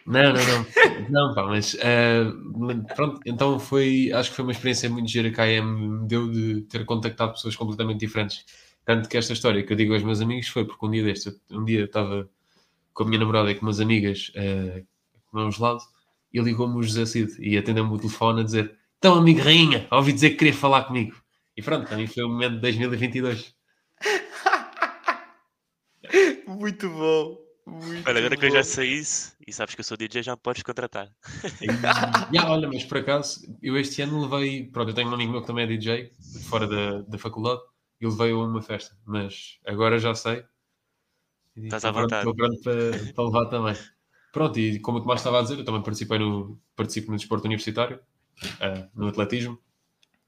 Não, não, não. não, pá, mas uh, pronto, então foi, acho que foi uma experiência muito gira que a AM me deu de ter contactado pessoas completamente diferentes. Tanto que esta história que eu digo aos meus amigos foi porque um dia deste, um dia eu estava com a minha namorada e com umas amigas uh, comer um gelado e ligou-me o José Cid e atendeu-me o telefone a dizer então amigo rainha, ouvi dizer que queria falar comigo e pronto, também foi o momento de 2022 muito bom muito olha, agora bom. que eu já sei isso e sabes que eu sou DJ, já me podes contratar e, yeah, olha, mas por acaso eu este ano levei, pronto, eu tenho um amigo meu que também é DJ fora da, da faculdade e levei a uma festa, mas agora já sei Estás à vontade. Estou pronto para, para levar também. Pronto, e como o Tomás estava a dizer, eu também participei no, participo no desporto universitário, uh, no atletismo.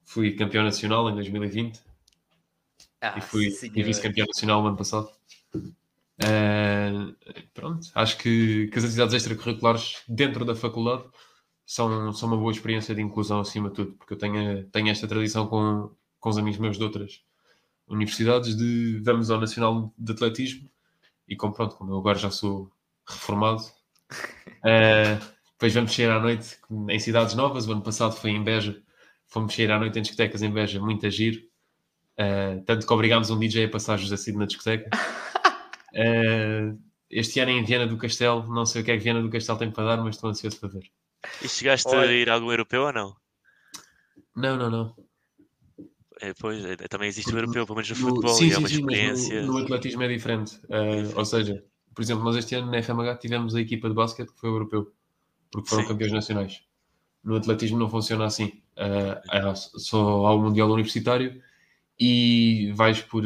Fui campeão nacional em 2020 ah, e fui vice-campeão nacional no ano passado. Uh, pronto, acho que, que as atividades extracurriculares dentro da faculdade são, são uma boa experiência de inclusão acima de tudo, porque eu tenho, tenho esta tradição com, com os amigos meus de outras universidades de vamos ao Nacional de Atletismo e como pronto, como eu agora já sou reformado, uh, depois vamos sair à noite em cidades novas. O ano passado foi em Beja, fomos sair à noite em discotecas em Beja, muito giro. Uh, tanto que obrigámos um DJ a passar José Cid na discoteca. Uh, este ano em Viana do Castelo, não sei o que é que Viana do Castelo tem para dar, mas estou ansioso para ver. E chegaste Olha. a ir a algum europeu ou não? Não, não, não. É, pois, é, também existe o europeu, pelo menos no futebol, sim, e é uma sim, experiência. No, no, atletismo é diferente. Uh, ou seja, por exemplo, nós este ano na FMH tivemos a equipa de basquete que foi europeu, porque foram sim. campeões nacionais. No atletismo não funciona assim. Uh, só há o Mundial Universitário e vais por,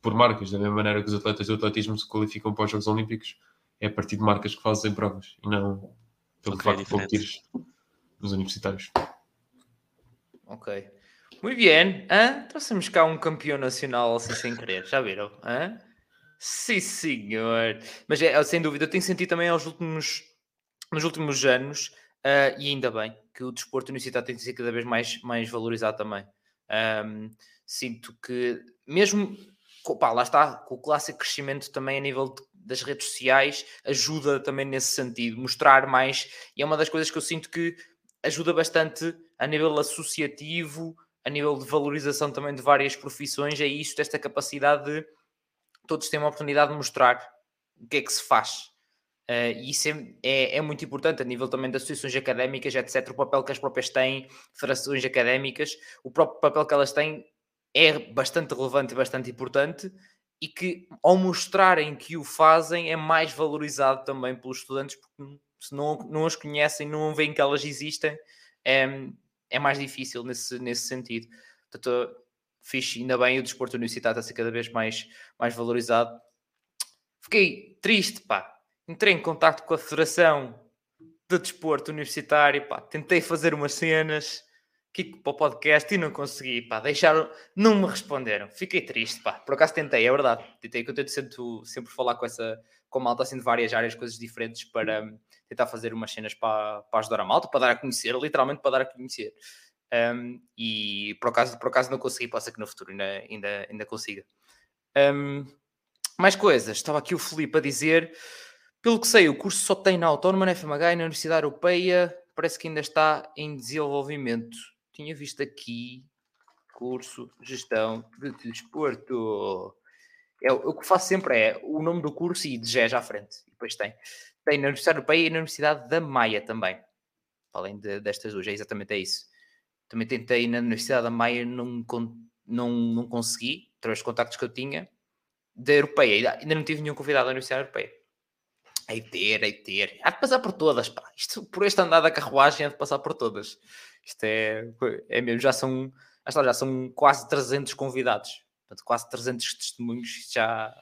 por marcas, da mesma maneira que os atletas do atletismo se qualificam para os Jogos Olímpicos, é a partir de marcas que fazem provas e não pelo okay, facto de competir nos universitários. Ok. Muito bem. Hã? Trouxemos cá um campeão nacional assim sem querer, já viram? Hã? Sim, senhor. Mas é, sem dúvida, eu tenho sentido também aos últimos, nos últimos anos, uh, e ainda bem, que o desporto universitário tem de ser cada vez mais, mais valorizado também. Um, sinto que, mesmo, lá está, o clássico crescimento também a nível de, das redes sociais, ajuda também nesse sentido, mostrar mais, e é uma das coisas que eu sinto que ajuda bastante a nível associativo, a nível de valorização também de várias profissões, é isso, desta capacidade de todos terem uma oportunidade de mostrar o que é que se faz. Uh, e isso é, é, é, muito importante a nível também das associações académicas, etc. O papel que as próprias têm, federações académicas, o próprio papel que elas têm é bastante relevante e bastante importante e que ao mostrarem que o fazem é mais valorizado também pelos estudantes porque se não, não as conhecem, não veem que elas existem, é, é mais difícil nesse, nesse sentido. Portanto, fixe, ainda bem o desporto universitário está a ser cada vez mais, mais valorizado. Fiquei triste, pá. Entrei em contato com a Federação de Desporto Universitário, pá. Tentei fazer umas cenas para o podcast e não consegui, pá. Deixaram, não me responderam. Fiquei triste, pá. Por acaso tentei, é verdade. Tentei, que eu tento sempre, sempre falar com essa, com a malta assim de várias áreas, coisas diferentes para tentar fazer umas cenas para, para ajudar a malta, para dar a conhecer, literalmente para dar a conhecer. Um, e por acaso, por acaso não consegui, ser que no futuro ainda, ainda, ainda consiga. Um, mais coisas, estava aqui o Felipe a dizer, pelo que sei, o curso só tem na Autónoma, na FMH e na Universidade Europeia, parece que ainda está em desenvolvimento. Tinha visto aqui curso Gestão de Desporto. É, o que faço sempre é o nome do curso e de GES à frente. E depois tem. Tem na Universidade Europeia e na Universidade da Maia também. Além de, destas duas, é exatamente isso. Também tentei na Universidade da Maia, não, não, não consegui, através dos contactos que eu tinha, da Europeia. Ainda não tive nenhum convidado da Universidade Europeia. Hei de ter, hei de ter. Há de passar por todas, pá. Isto, por este andar da carruagem, há de passar por todas. Isto é, é mesmo, já são, já são quase 300 convidados. Portanto, quase 300 testemunhos. Já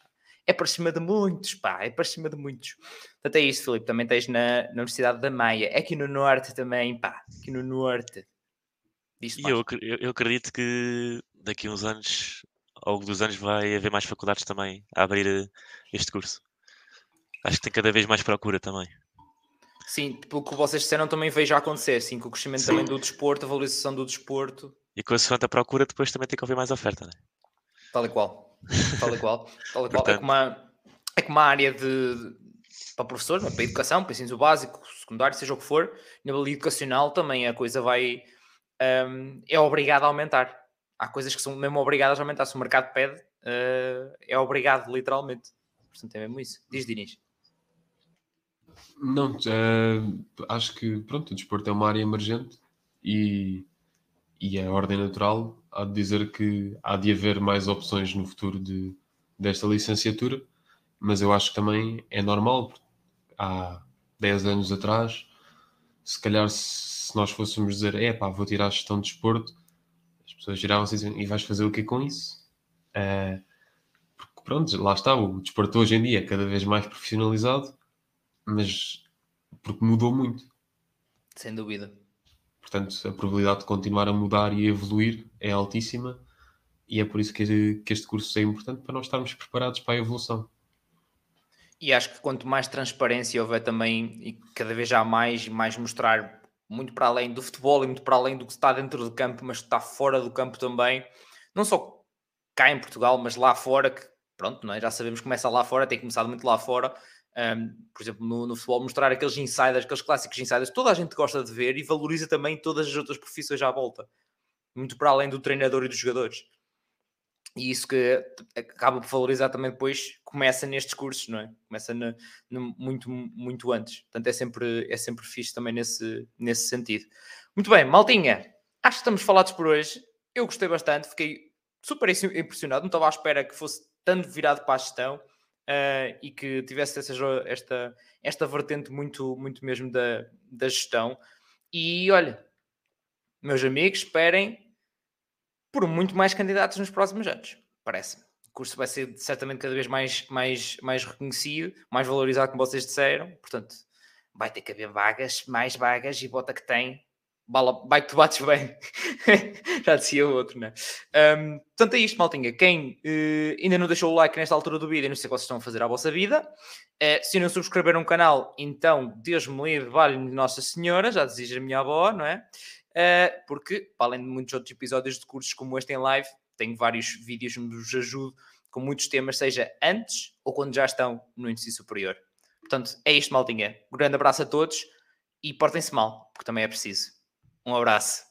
é para cima de muitos, pá. É para cima de muitos. Portanto, é isso, Filipe. Também tens na, na Universidade da Maia. É aqui no Norte também, pá. Aqui no Norte. E eu, eu, acredito que daqui a uns anos, ao longo dos anos, vai haver mais faculdades também a abrir eh, este curso. Acho que tem cada vez mais procura também. Sim, pelo que vocês disseram, também vejo a acontecer, sim, com o crescimento sim. também do desporto, a valorização do desporto. E com a sua procura, depois também tem que haver mais oferta, né? Tal e qual. Tal e qual. Tal e qual. É, como uma, é como uma área de, para professores, para a educação, para ensino básico, secundário, seja o que for, nível educacional também a coisa vai um, é obrigado a aumentar. Há coisas que são mesmo obrigadas a aumentar. Se o mercado pede, uh, é obrigado, literalmente. Portanto, é mesmo isso. Diz, Dinis. Não, uh, acho que pronto, o desporto é uma área emergente e, e a ordem natural há de dizer que há de haver mais opções no futuro de, desta licenciatura, mas eu acho que também é normal. Há 10 anos atrás, se calhar se nós fôssemos dizer, é pá, vou tirar a gestão de desporto, as pessoas giravam-se e diziam, e vais fazer o que com isso? Uh, porque pronto, lá está, o desporto hoje em dia é cada vez mais profissionalizado, mas porque mudou muito. Sem dúvida. Portanto, a probabilidade de continuar a mudar e evoluir é altíssima e é por isso que, que este curso é importante para nós estarmos preparados para a evolução. E acho que quanto mais transparência houver também, e cada vez há mais, mais mostrar muito para além do futebol e muito para além do que está dentro do campo, mas que está fora do campo também, não só cá em Portugal, mas lá fora, que pronto, não é? já sabemos que começa lá fora, tem começado muito lá fora. Um, por exemplo, no, no, futebol, mostrar aqueles insiders, aqueles clássicos insiders, toda a gente gosta de ver e valoriza também todas as outras profissões à volta, muito para além do treinador e dos jogadores. e isso que acaba por valorizar também depois, começa nestes cursos, não é? Começa no, no, muito, muito antes. Portanto, é sempre, é sempre fixe também nesse, nesse sentido. Muito bem, maltinha, acho que estamos falados por hoje. Eu gostei bastante, fiquei super impressionado, não estava à espera que fosse tanto virado para a gestão uh, e que tivesse essa, esta, esta vertente muito, muito mesmo da, da gestão. E olha, meus amigos, esperem por muito mais candidatos nos próximos anos, parece-me. O curso vai ser certamente cada vez mais, mais, mais reconhecido, mais valorizado, como vocês disseram. Portanto, vai ter que haver vagas, mais vagas, e bota que tem, bala, vai que tu bates bem. Já dizia o outro, né? Um, portanto, é isto, maltinha. Quem uh, ainda não deixou o like nesta altura do vídeo, não sei o que vocês estão a fazer à vossa vida. Uh, se não subscreveram o canal, então, Deus me livre, vale Nossa Senhora, já dizia a minha avó, não é? Uh, porque, para além de muitos outros episódios de cursos como este em live, tenho vários vídeos onde vos ajudo com muitos temas, seja antes ou quando já estão no ensino superior. Portanto, é isto, maltinha. Um grande abraço a todos e portem-se mal, porque também é preciso. Um abraço.